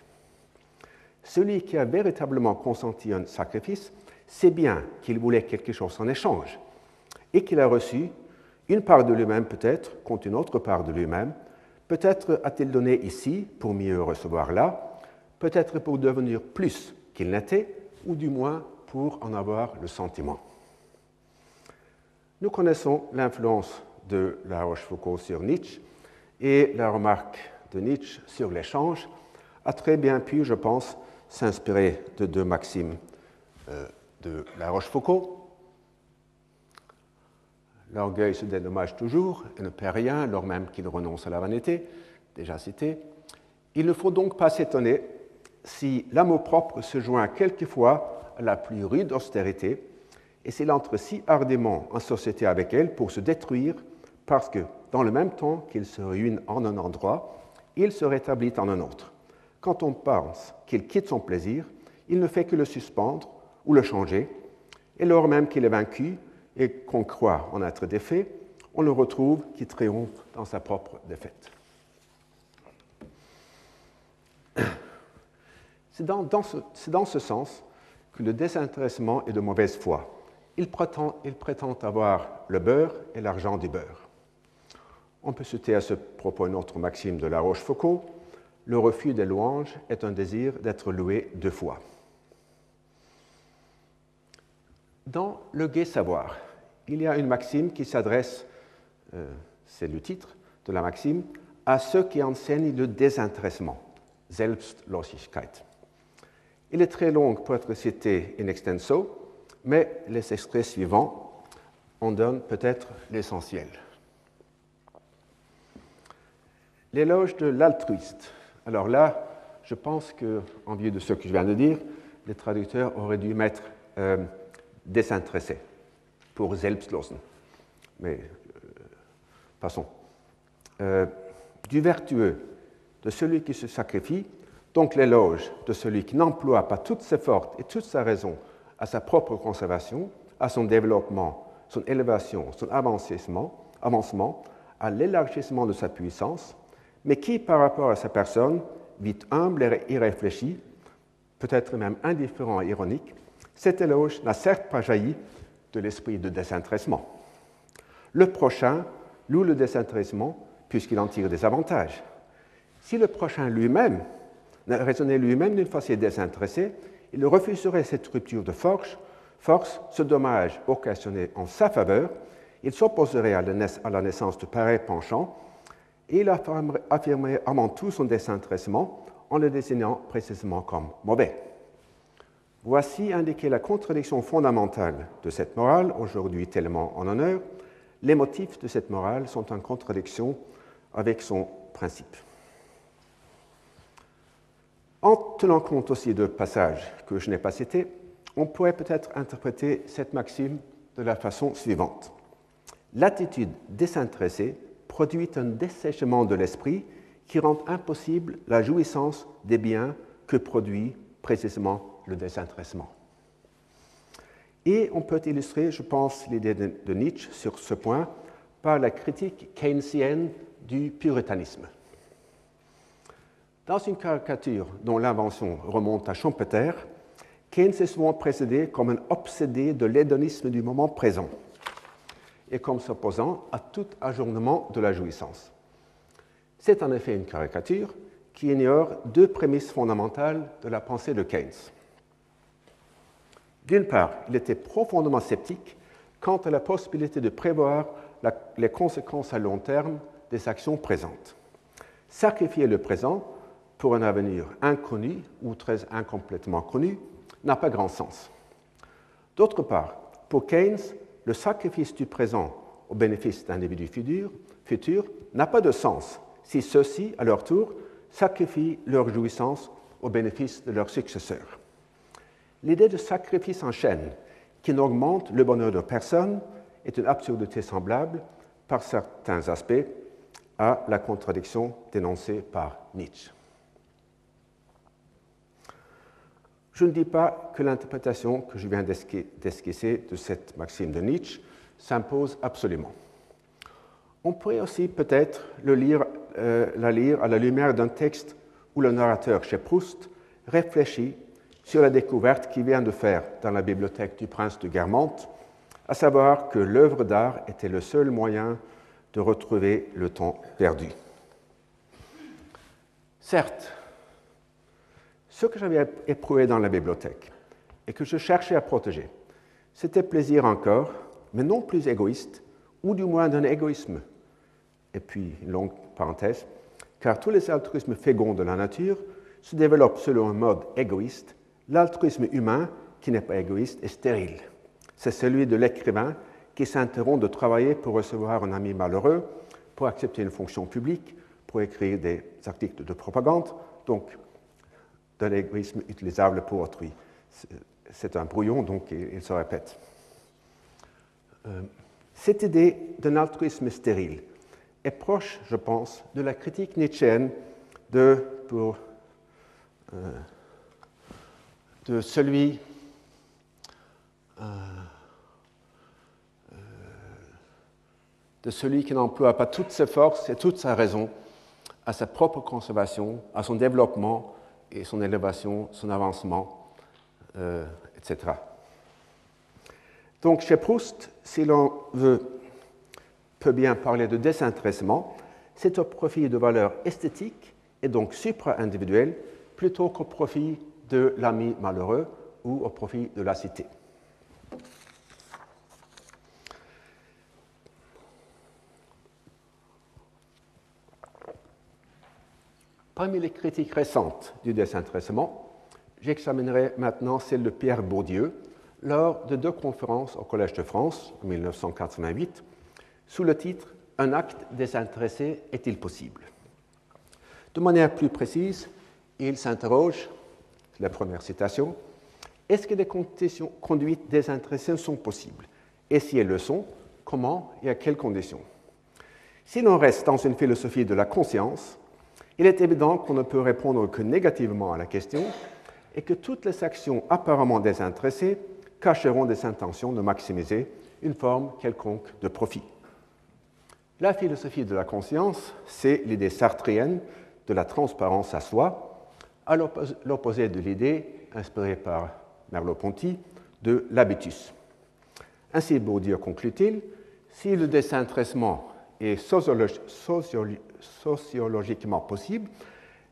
Celui qui a véritablement consenti un sacrifice c'est bien qu'il voulait quelque chose en échange et qu'il a reçu une part de lui-même peut-être contre une autre part de lui-même. Peut-être a-t-il donné ici pour mieux recevoir là, peut-être pour devenir plus qu'il n'était, ou du moins pour en avoir le sentiment. Nous connaissons l'influence de La Rochefoucauld sur Nietzsche et la remarque de Nietzsche sur l'échange a très bien pu, je pense, s'inspirer de deux maximes euh, de La Rochefoucauld. L'orgueil se dédommage toujours et ne perd rien, alors même qu'il renonce à la vanité, déjà cité. Il ne faut donc pas s'étonner si l'amour-propre se joint quelquefois à la plus rude austérité et s'il entre si hardiment en société avec elle pour se détruire parce que, dans le même temps qu'il se ruine en un endroit, il se rétablit en un autre. Quand on pense qu'il quitte son plaisir, il ne fait que le suspendre ou le changer, et lors même qu'il est vaincu et qu'on croit en être défait, on le retrouve qui triomphe dans sa propre défaite. C'est dans, ce, sens que le désintéressement est de mauvaise foi. Il prétend, il prétend avoir le beurre et l'argent du beurre. On peut citer à ce propos une autre maxime de La Rochefoucauld le refus des louanges est un désir d'être loué deux fois. Dans le gai savoir, il y a une maxime qui s'adresse, euh, c'est le titre de la maxime, à ceux qui enseignent le désintéressement, Selbstlosigkeit. Il est très long pour être cité in extenso, mais les extraits suivants en donnent peut-être l'essentiel. L'éloge de l'altruiste. Alors là, je pense qu'en vue de ce que je viens de dire, les traducteurs auraient dû mettre euh, désintéressé pour Selbstlosen. Mais euh, passons. Euh, du vertueux, de celui qui se sacrifie, donc l'éloge de celui qui n'emploie pas toutes ses forces et toute sa raison à sa propre conservation, à son développement, son élévation, son avancement, avancement à l'élargissement de sa puissance, mais qui, par rapport à sa personne, vit humble et irréfléchi, peut-être même indifférent et ironique, cet éloge n'a certes pas jailli de l'esprit de désintéressement. Le prochain loue le désintéressement puisqu'il en tire des avantages. Si le prochain lui-même raisonnait lui-même d'une façon désintéressée, il refuserait cette rupture de force, force ce dommage occasionné en sa faveur, il s'opposerait à la naissance de pareils penchants et il affirmerait avant tout son désintéressement en le désignant précisément comme mauvais. Voici indiquer la contradiction fondamentale de cette morale, aujourd'hui tellement en honneur. Les motifs de cette morale sont en contradiction avec son principe. En tenant compte aussi de passages que je n'ai pas cités, on pourrait peut-être interpréter cette maxime de la façon suivante. L'attitude désintéressée produit un dessèchement de l'esprit qui rend impossible la jouissance des biens que produit précisément le désintéressement. Et on peut illustrer, je pense, l'idée de, Nietzsche sur ce point par la critique keynesienne du puritanisme. Dans une caricature dont l'invention remonte à Schumpeter, Keynes est souvent précédé comme un obsédé de l'hédonisme du moment présent et comme s'opposant à tout ajournement de la jouissance. C'est en effet une caricature qui ignore deux prémices fondamentales de la pensée de Keynes. D'une part, il était profondément sceptique quant à la possibilité de prévoir les conséquences à long terme des actions présentes. Sacrifier le présent pour un avenir inconnu ou très incomplètement connu n'a pas grand sens. D'autre part, pour Keynes, le sacrifice du présent au bénéfice d'individus futurs, futurs n'a pas de sens si ceux-ci, à leur tour, sacrifient leur jouissance au bénéfice de leurs successeurs. L'idée de sacrifice en chaîne qui n'augmente le bonheur de personne est une absurdité semblable, par certains aspects, à la contradiction dénoncée par Nietzsche. Je ne dis pas que l'interprétation que je viens d'esquisser de cette maxime de Nietzsche s'impose absolument. On pourrait aussi peut-être euh, la lire à la lumière d'un texte où le narrateur chez Proust réfléchit sur la découverte qu'il vient de faire dans la bibliothèque du prince de Guermantes, à savoir que l'œuvre d'art était le seul moyen de retrouver le temps perdu. Certes, ce que j'avais éprouvé dans la bibliothèque et que je cherchais à protéger, c'était plaisir encore, mais non plus égoïste, ou du moins d'un égoïsme. Et puis, une longue parenthèse, car tous les altruismes féconds de la nature se développe selon un mode égoïste, l'altruisme humain, qui n'est pas égoïste, est stérile. C'est celui de l'écrivain qui s'interrompt de travailler pour recevoir un ami malheureux, pour accepter une fonction publique, pour écrire des articles de propagande, donc de l'égoïsme utilisable pour autrui. C'est un brouillon, donc il se répète. Euh, cette idée d'un altruisme stérile est proche, je pense, de la critique nietzschéenne de, pour, euh, de celui euh, de celui qui n'emploie pas toutes ses forces et toute sa raison à sa propre conservation, à son développement et son élévation, son avancement, euh, etc. Donc chez Proust, si l'on veut, peut bien parler de désintéressement, c'est au profit de valeurs esthétiques et donc supra-individuelles plutôt qu'au profit de l'ami malheureux ou au profit de la cité. Parmi les critiques récentes du désintéressement, j'examinerai maintenant celle de Pierre Bourdieu lors de deux conférences au Collège de France en 1988 sous le titre Un acte désintéressé est-il possible? De manière plus précise, il s'interroge, la première citation, est-ce que des conduites désintéressées sont possibles? Et si elles le sont, comment et à quelles conditions? Si l'on reste dans une philosophie de la conscience, il est évident qu'on ne peut répondre que négativement à la question et que toutes les actions apparemment désintéressées cacheront des intentions de maximiser une forme quelconque de profit. La philosophie de la conscience, c'est l'idée sartrienne de la transparence à soi, à l'opposé de l'idée inspirée par Merleau-Ponty de l'habitus. Ainsi, Bourdieu conclut-il, si le désintéressement est sociologiquement possible,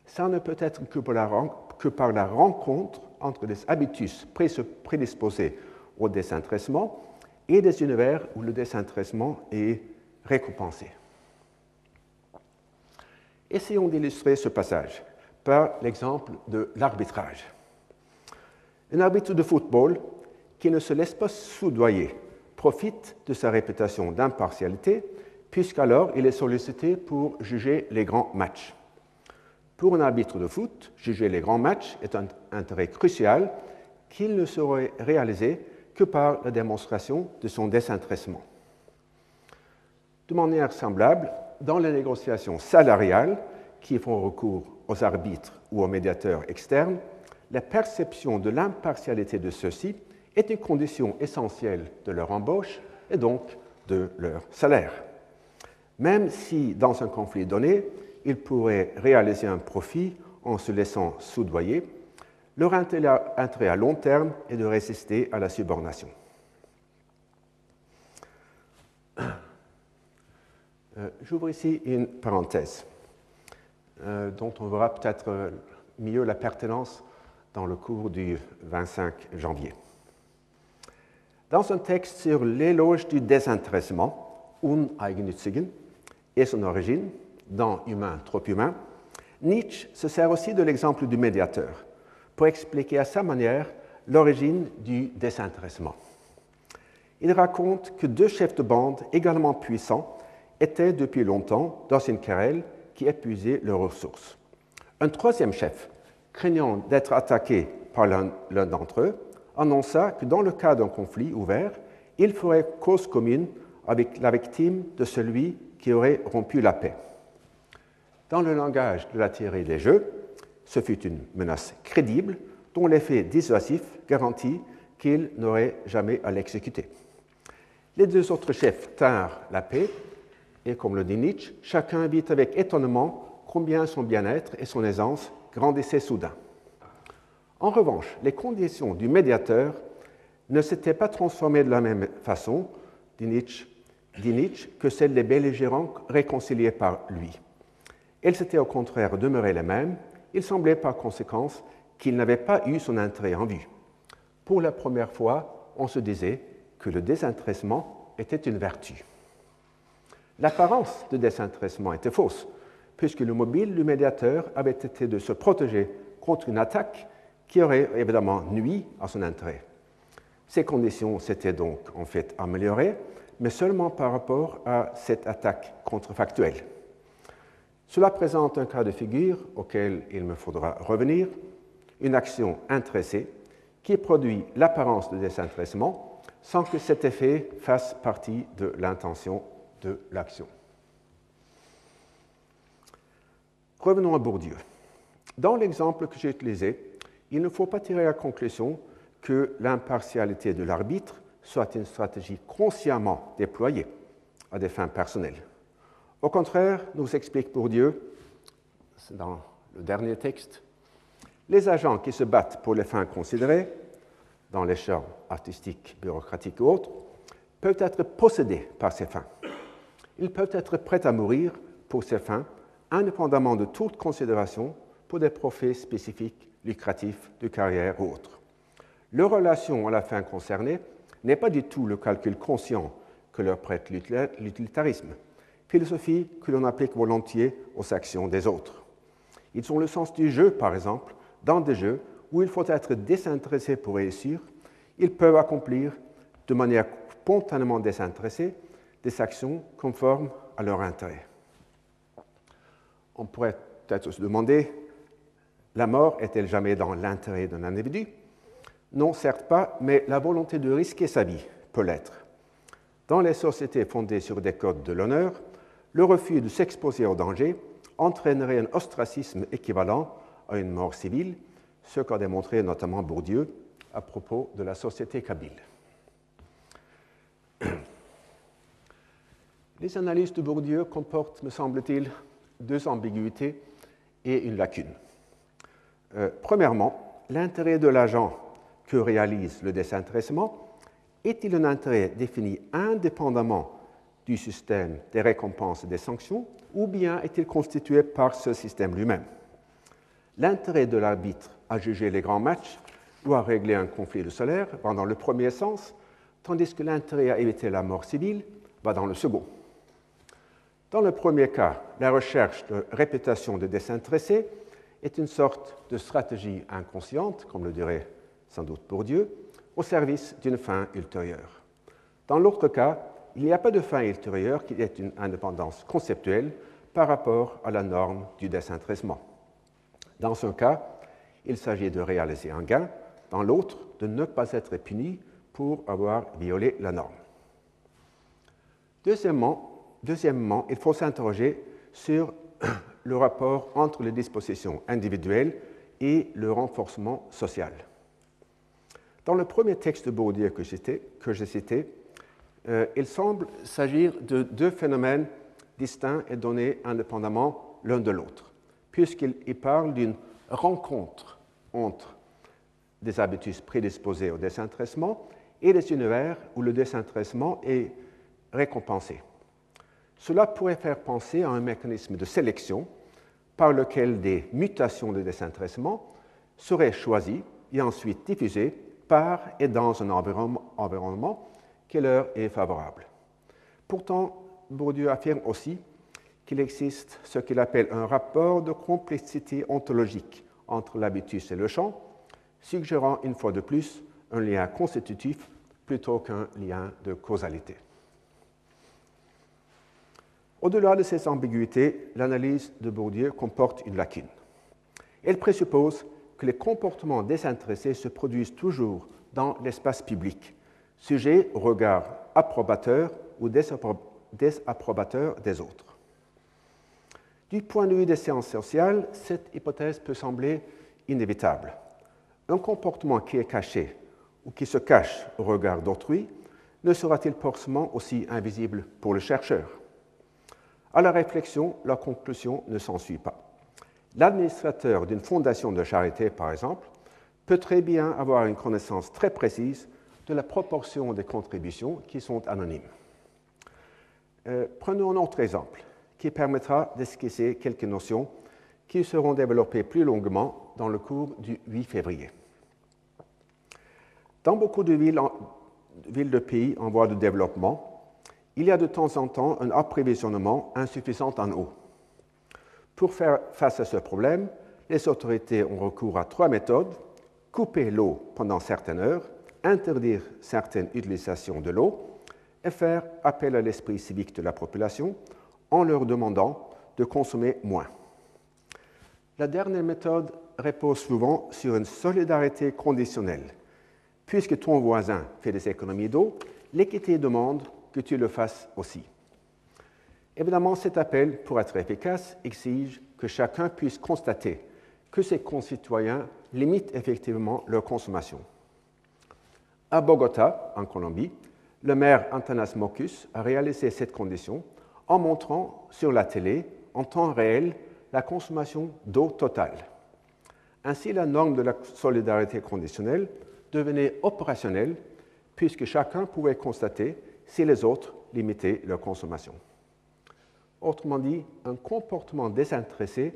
ça ne peut être que que par la rencontre entre des habitus prédisposés au désintéressement et des univers où le désintéressement est récompensé. Essayons d'illustrer ce passage par l'exemple de l'arbitrage. Un arbitre de football qui ne se laisse pas soudoyer profite de sa réputation d'impartialité puisqu'alors il est sollicité pour juger les grands matchs. Pour un arbitre de foot, juger les grands matchs est un intérêt crucial qu'il ne saurait réaliser que par la démonstration de son désintéressement. De manière semblable, dans les négociations salariales qui font recours aux arbitres ou aux médiateurs externes, la perception de l'impartialité de ceux-ci est une condition essentielle de leur embauche et donc de leur salaire même si dans un conflit donné, ils pourraient réaliser un profit en se laissant soudoyer, leur intérêt à long terme est de résister à la subordination. Euh, j'ouvre ici une parenthèse euh, dont on verra peut-être euh, mieux la pertinence dans le cours du 25 janvier. Dans un texte sur l'éloge du désintéressement, Uneigennützigen, et son origine, dans Humain, trop humain, Nietzsche se sert aussi de l'exemple du médiateur pour expliquer à sa manière l'origine du désintéressement. Il raconte que deux chefs de bande également puissants étaient depuis longtemps dans une querelle qui épuisait leurs ressources. Un troisième chef, craignant d'être attaqué par l'un d'entre eux, annonça que dans le cas d'un conflit ouvert, il ferait cause commune avec la victime de celui qui aurait rompu la paix. Dans le langage de la théorie des jeux, ce fut une menace crédible dont l'effet dissuasif garantit qu'il n'aurait jamais à l'exécuter. Les deux autres chefs tinrent la paix et, comme le dit Nietzsche, chacun vit avec étonnement combien son bien-être et son aisance grandissaient soudain. En revanche, les conditions du médiateur ne s'étaient pas transformées de la même façon, dit Nietzsche, dit Nietzsche, que celles des belligérants réconciliés par lui. Elles s'étaient au contraire demeurées les mêmes, il semblait par conséquence qu'il n'avait pas eu son intérêt en vue. Pour la première fois, on se disait que le désintéressement était une vertu. L'apparence de désintéressement était fausse, puisque le mobile du médiateur avait été de se protéger contre une attaque qui aurait évidemment nui à son intérêt. Ces conditions s'étaient donc en fait améliorées, mais seulement par rapport à cette attaque contrefactuelle. Cela présente un cas de figure auquel il me faudra revenir, une action intéressée qui produit l'apparence de désintéressement sans que cet effet fasse partie de l'intention de l'action. Revenons à Bourdieu. Dans l'exemple que j'ai utilisé, il ne faut pas tirer la conclusion que l'impartialité de l'arbitre soit une stratégie consciemment déployée à des fins personnelles. Au contraire, nous explique Bourdieu, dans le dernier texte, les agents qui se battent pour les fins considérées, dans les champs artistiques, bureaucratiques ou autres, peuvent être possédés par ces fins. Ils peuvent être prêts à mourir pour ces fins, indépendamment de toute considération pour des profits spécifiques, lucratifs, de carrière ou autres. Leur relation à la fin concernée n'est pas du tout le calcul conscient que leur prête l'utilitarisme, philosophie que l'on applique volontiers aux actions des autres. Ils ont le sens du jeu, par exemple, dans des jeux où il faut être désintéressé pour réussir, ils peuvent accomplir de manière spontanément désintéressée des actions conformes à leur intérêt. On pourrait peut-être se demander, la mort est-elle jamais dans l'intérêt d'un individu? Non, certes pas, mais la volonté de risquer sa vie peut l'être. Dans les sociétés fondées sur des codes de l'honneur, le refus de s'exposer au danger entraînerait un ostracisme équivalent à une mort civile, ce qu'a démontré notamment Bourdieu à propos de la société kabyle. Les analyses de Bourdieu comportent, me semble-t-il, deux ambiguïtés et une lacune. Euh, premièrement, l'intérêt de l'agent que réalise le désintéressement est-il un intérêt défini indépendamment du système des récompenses et des sanctions, ou bien est-il constitué par ce système lui-même? L'intérêt de l'arbitre à juger les grands matchs ou à régler un conflit de salaire va dans le premier sens, tandis que l'intérêt à éviter la mort civile va dans le second. Dans le premier cas, la recherche de réputation de désintéressé est une sorte de stratégie inconsciente, comme le dirait sans doute Bourdieu, au service d'une fin ultérieure. Dans l'autre cas, il n'y a pas de fin ultérieure qui ait une indépendance conceptuelle par rapport à la norme du désintéressement. Dans un cas, il s'agit de réaliser un gain, dans l'autre, de ne pas être puni pour avoir violé la norme. Deuxièmement, deuxièmement il faut s'interroger sur le rapport entre les dispositions individuelles et le renforcement social. Dans le premier texte de Bourdieu que j'ai cité, euh, il semble s'agir de deux phénomènes distincts et donnés indépendamment l'un de l'autre, puisqu'il parle d'une rencontre entre des habitudes prédisposées au désintéressement et des univers où le désintéressement est récompensé. Cela pourrait faire penser à un mécanisme de sélection par lequel des mutations de désintéressement seraient choisies et ensuite diffusées par et dans un environnement qui leur est favorable. Pourtant, Bourdieu affirme aussi qu'il existe ce qu'il appelle un rapport de complexité ontologique entre l'habitus et le champ, suggérant une fois de plus un lien constitutif plutôt qu'un lien de causalité. Au-delà de ces ambiguïtés, l'analyse de Bourdieu comporte une lacune. Elle présuppose que les comportements désintéressés se produisent toujours dans l'espace public, sujet au regard approbateur ou désapprobateur des autres. Du point de vue des sciences sociales, cette hypothèse peut sembler inévitable. Un comportement qui est caché ou qui se cache au regard d'autrui ne sera-t-il forcément aussi invisible pour le chercheur? À la réflexion, la conclusion ne s'ensuit pas. L'administrateur d'une fondation de charité, par exemple, peut très bien avoir une connaissance très précise de la proportion des contributions qui sont anonymes. Euh, prenons un autre exemple qui permettra d'esquisser quelques notions qui seront développées plus longuement dans le cours du 8 février. Dans beaucoup de villes, villes de pays en voie de développement, il y a de temps en temps un approvisionnement insuffisant en eau. Pour faire face à ce problème, les autorités ont recours à trois méthodes couper l'eau pendant certaines heures, interdire certaines utilisations de l'eau et faire appel à l'esprit civique de la population en leur demandant de consommer moins. La dernière méthode repose souvent sur une solidarité conditionnelle. Puisque ton voisin fait des économies d'eau, l'équité demande que tu le fasses aussi. Évidemment, cet appel, pour être efficace, exige que chacun puisse constater que ses concitoyens limitent effectivement leur consommation. À Bogota, en Colombie, le maire Antanas Mocus a réalisé cette condition en montrant sur la télé, en temps réel, la consommation d'eau totale. Ainsi, la norme de la solidarité conditionnelle devenait opérationnelle puisque chacun pouvait constater si les autres limitaient leur consommation. Autrement dit, un comportement désintéressé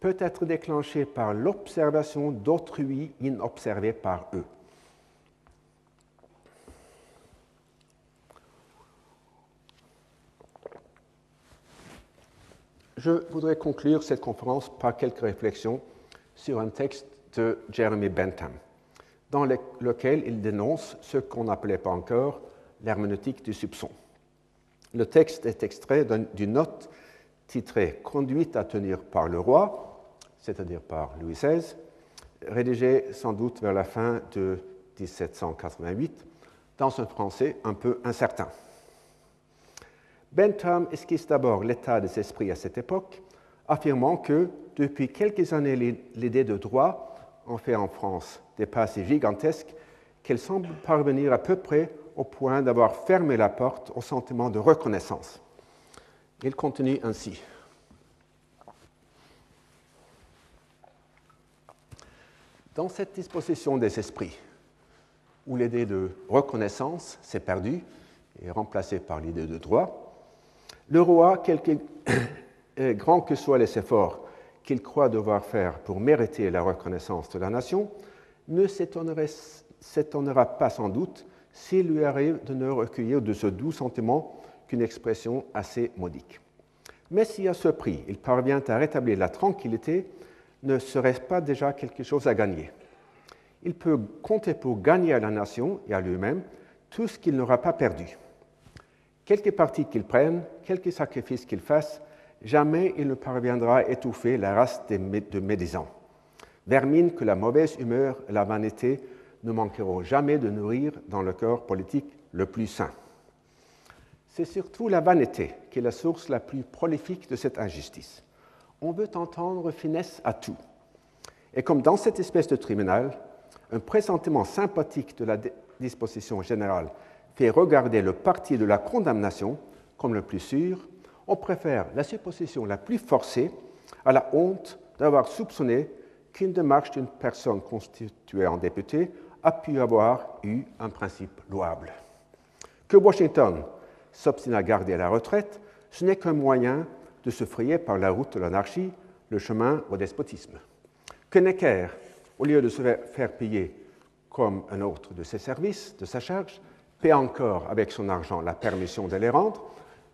peut être déclenché par l'observation d'autrui inobservés par eux. Je voudrais conclure cette conférence par quelques réflexions sur un texte de Jeremy Bentham, dans lequel il dénonce ce qu'on n'appelait pas encore l'herméneutique du soupçon. Le texte est extrait d'une note titrée Conduite à tenir par le roi, c'est-à-dire par Louis XVI, rédigée sans doute vers la fin de 1788, dans un français un peu incertain. Bentham esquisse d'abord l'état des esprits à cette époque, affirmant que depuis quelques années, l'idée de droit en fait en France des pas si gigantesques qu'elle semble parvenir à peu près au point d'avoir fermé la porte au sentiment de reconnaissance. Il continue ainsi. Dans cette disposition des esprits, où l'idée de reconnaissance s'est perdue et remplacée par l'idée de droit, le roi, quelque grand que soient les efforts qu'il croit devoir faire pour mériter la reconnaissance de la nation, ne s'étonnera pas sans doute s'il lui arrive de ne recueillir de ce doux sentiment qu'une expression assez modique. Mais si à ce prix il parvient à rétablir la tranquillité, ne serait-ce pas déjà quelque chose à gagner? Il peut compter pour gagner à la nation et à lui-même tout ce qu'il n'aura pas perdu. Quelque parti qu'il prenne, quelque sacrifice qu'il fasse, jamais il ne parviendra à étouffer la race de médisants. Vermine que la mauvaise humeur et la vanité ne manqueront jamais de nourrir dans le corps politique le plus sain. C'est surtout la vanité qui est la source la plus prolifique de cette injustice. On veut entendre finesse à tout. Et comme dans cette espèce de tribunal, un pressentiment sympathique de la disposition générale fait regarder le parti de la condamnation comme le plus sûr, on préfère la supposition la plus forcée à la honte d'avoir soupçonné qu'une démarche d'une personne constituée en député a pu avoir eu un principe louable. Que Washington s'obstine à garder la retraite, ce n'est qu'un moyen de se frayer par la route de l'anarchie le chemin au despotisme. Que Necker, au lieu de se faire payer comme un autre de ses services, de sa charge, paie encore avec son argent la permission de les rendre,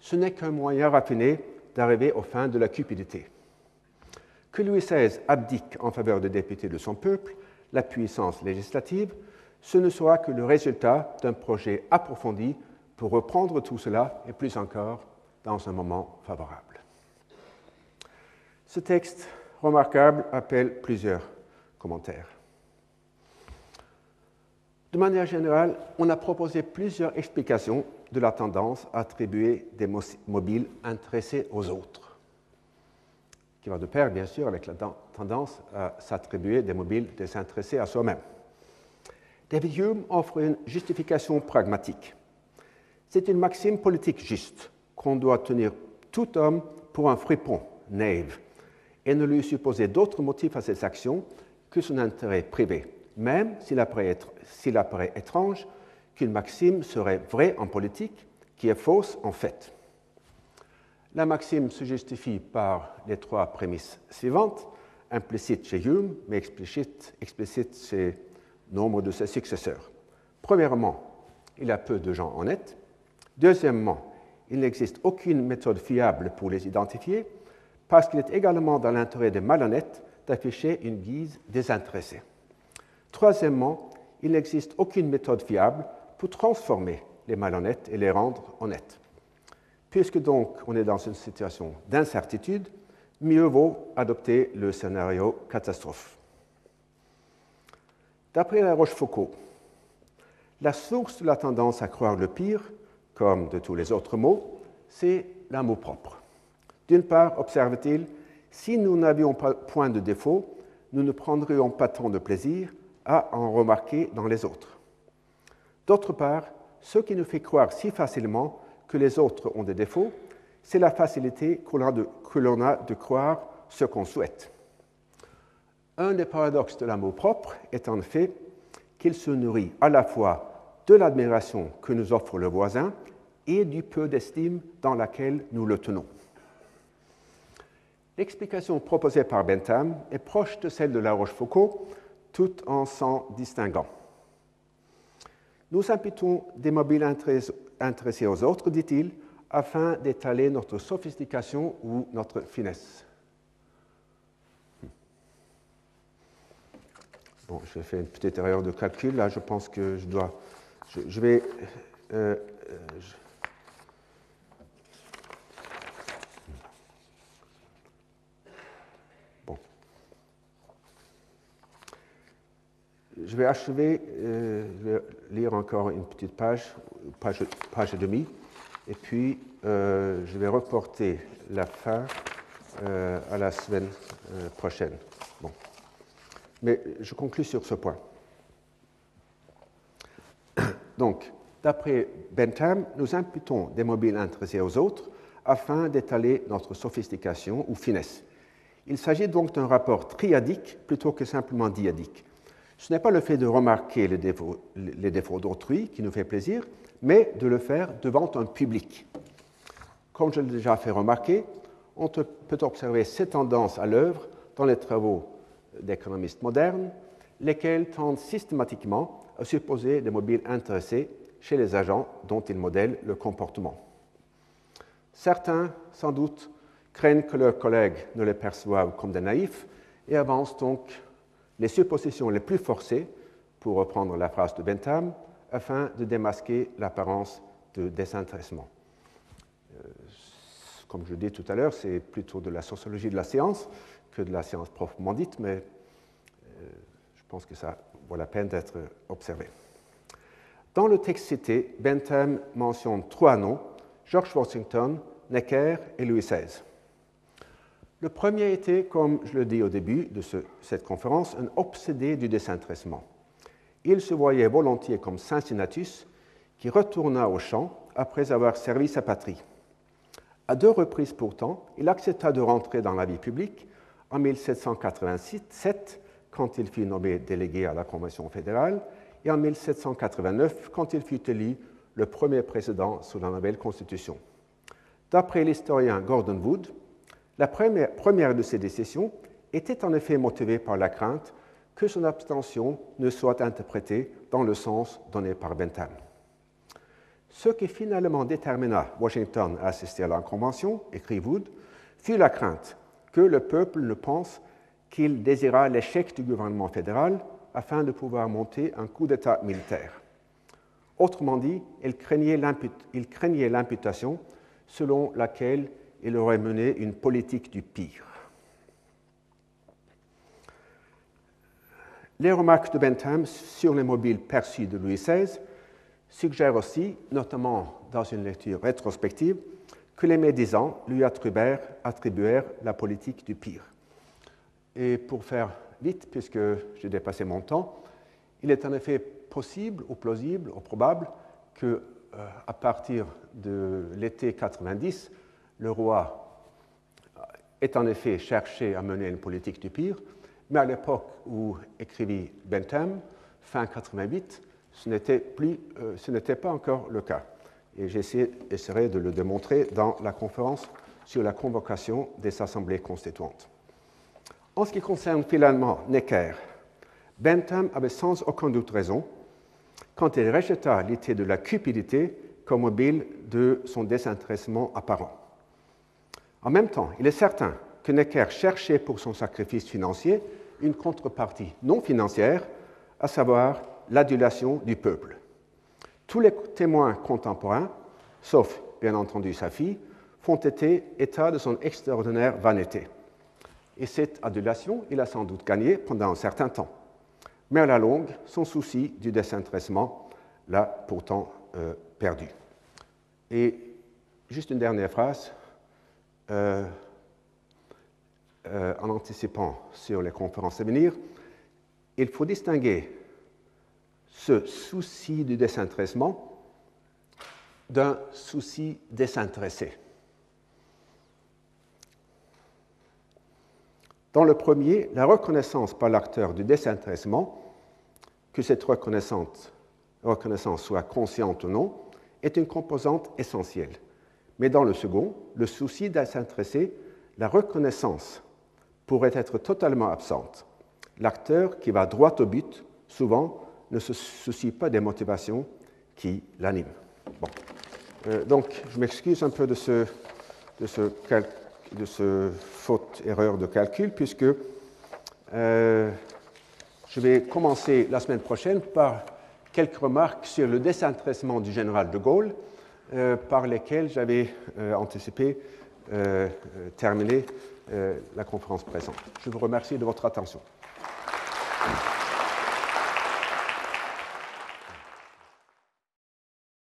ce n'est qu'un moyen raffiné d'arriver aux fins de la cupidité. Que Louis XVI abdique en faveur des députés de son peuple la puissance législative, ce ne sera que le résultat d'un projet approfondi pour reprendre tout cela et plus encore dans un moment favorable. Ce texte remarquable appelle plusieurs commentaires. De manière générale, on a proposé plusieurs explications de la tendance à attribuer des mobiles intéressés aux autres, qui va de pair, bien sûr, avec la tendance à s'attribuer des mobiles désintéressés à soi-même. David Hume offre une justification pragmatique. C'est une maxime politique juste qu'on doit tenir tout homme pour un fripon, naïve, et ne lui supposer d'autres motifs à ses actions que son intérêt privé même s'il apparaît, étrange qu'une maxime serait vraie en politique, qui est fausse en fait. La maxime se justifie par les trois prémices suivantes, implicites chez Hume, mais explicites explicite chez nombre de ses successeurs. Premièrement, il y a peu de gens honnêtes. Deuxièmement, il n'existe aucune méthode fiable pour les identifier, parce qu'il est également dans l'intérêt des malhonnêtes d'afficher une guise désintéressée. Troisièmement, il n'existe aucune méthode fiable pour transformer les malhonnêtes et les rendre honnêtes. Puisque donc on est dans une situation d'incertitude, mieux vaut adopter le scénario catastrophe. D'après la Rochefoucauld, la source de la tendance à croire le pire, comme de tous les autres mots, c'est l'amour propre. D'une part, observe-t-il, si nous n'avions pas point de défaut, nous ne prendrions pas tant de plaisir à en remarquer dans les autres. D'autre part, ce qui nous fait croire si facilement que les autres ont des défauts, c'est la facilité que l'on a de croire ce qu'on souhaite. Un des paradoxes de l'amour propre est en fait qu'il se nourrit à la fois de l'admiration que nous offre le voisin et du peu d'estime dans laquelle nous le tenons. L'explication proposée par Bentham est proche de celle de La Rochefoucauld, tout en s'en distinguant. Nous imputons des mobiles intéressés aux autres, dit-il, afin d'étaler notre sophistication ou notre finesse. Bon, je fais une petite erreur de calcul. Là, je pense que je dois. Je, vais. Euh, euh, Je vais achever, euh, lire encore une petite page, page, page et demie, et puis euh, je vais reporter la fin euh, à la semaine prochaine. Bon. Mais je conclus sur ce point. Donc, d'après Bentham, nous imputons des mobiles intéressés aux autres afin d'étaler notre sophistication ou finesse. Il s'agit donc d'un rapport triadique plutôt que simplement diadique. Ce n'est pas le fait de remarquer les défauts, d'autrui qui nous fait plaisir, mais de le faire devant un public. Comme je l'ai déjà fait remarquer, on peut observer ces tendances à l'œuvre dans les travaux d'économistes modernes, lesquels tendent systématiquement à supposer des mobiles intéressés chez les agents dont ils modèlent le comportement. Certains, sans doute, craignent que leurs collègues ne les perçoivent comme des naïfs et avancent donc les suppositions les plus forcées, pour reprendre la phrase de Bentham, afin de démasquer l'apparence de désintéressement. Euh, comme je dis tout à l'heure, c'est plutôt de la sociologie de la science que de la science proprement dite, mais euh, je pense que ça vaut la peine d'être observé. Dans le texte cité, Bentham mentionne trois noms, George Washington, Necker et Louis XVI. Le premier était, comme je le dis au début de cette conférence, un obsédé du désintéressement. Il se voyait volontiers comme Cincinnatus, qui retourna au champ après avoir servi sa patrie. À deux reprises pourtant, il accepta de rentrer dans la vie publique en 1787, quand il fut nommé délégué à la Convention fédérale, et en 1789, quand il fut élu le premier président sous la nouvelle Constitution. D'après l'historien Gordon Wood, la première, de ces décisions était en effet motivée par la crainte que son abstention ne soit interprétée dans le sens donné par Bentham. Ce qui finalement détermina Washington à assister à la convention, écrit Wood, fut la crainte que le peuple ne pense qu'il désira l'échec du gouvernement fédéral afin de pouvoir monter un coup d'État militaire. Autrement dit, il craignait l'imputation selon laquelle il aurait mené une politique du pire. Les remarques de Bentham sur les mobiles perçus de Louis XVI suggèrent aussi, notamment dans une lecture rétrospective, que les médisants lui attribuèrent, la politique du pire. Et pour faire vite, puisque j'ai dépassé mon temps, il est en effet possible ou plausible ou probable que euh, à partir de l'été 90, le roi est en effet cherché à mener une politique du pire, mais à l'époque où écrivit Bentham, fin 88, ce n'était, plus, euh, ce n'était pas encore le cas. Et j'essaierai de le démontrer dans la conférence sur la convocation des assemblées constituantes. En ce qui concerne finalement Necker, Bentham avait sans aucun doute raison quand il rejeta l'idée de la cupidité comme mobile de son désintéressement apparent. En même temps, il est certain que Necker cherchait pour son sacrifice financier une contrepartie non financière, à savoir l'adulation du peuple. Tous les témoins contemporains, sauf bien entendu sa fille, font état de son extraordinaire vanité. Et cette adulation, il a sans doute gagné pendant un certain temps. Mais à la longue, son souci du désintéressement l'a pourtant euh, perdu. Et juste une dernière phrase. Euh, euh, en anticipant sur les conférences à venir, il faut distinguer ce souci du désintéressement d'un souci désintéressé. Dans le premier, la reconnaissance par l'acteur du désintéressement, que cette reconnaissance, reconnaissance soit consciente ou non, est une composante essentielle. Mais dans le second, le souci désintéressé, la reconnaissance pourrait être totalement absente. L'acteur qui va droit au but, souvent, ne se soucie pas des motivations qui l'animent. Bon. Euh, donc, je m'excuse un peu de ce, de faute erreur de calcul, puisque euh, je vais commencer la semaine prochaine par quelques remarques sur le désintéressement du général de Gaulle, euh, par lesquelles j'avais anticipé terminer euh, la conférence présente. Je vous remercie de votre attention.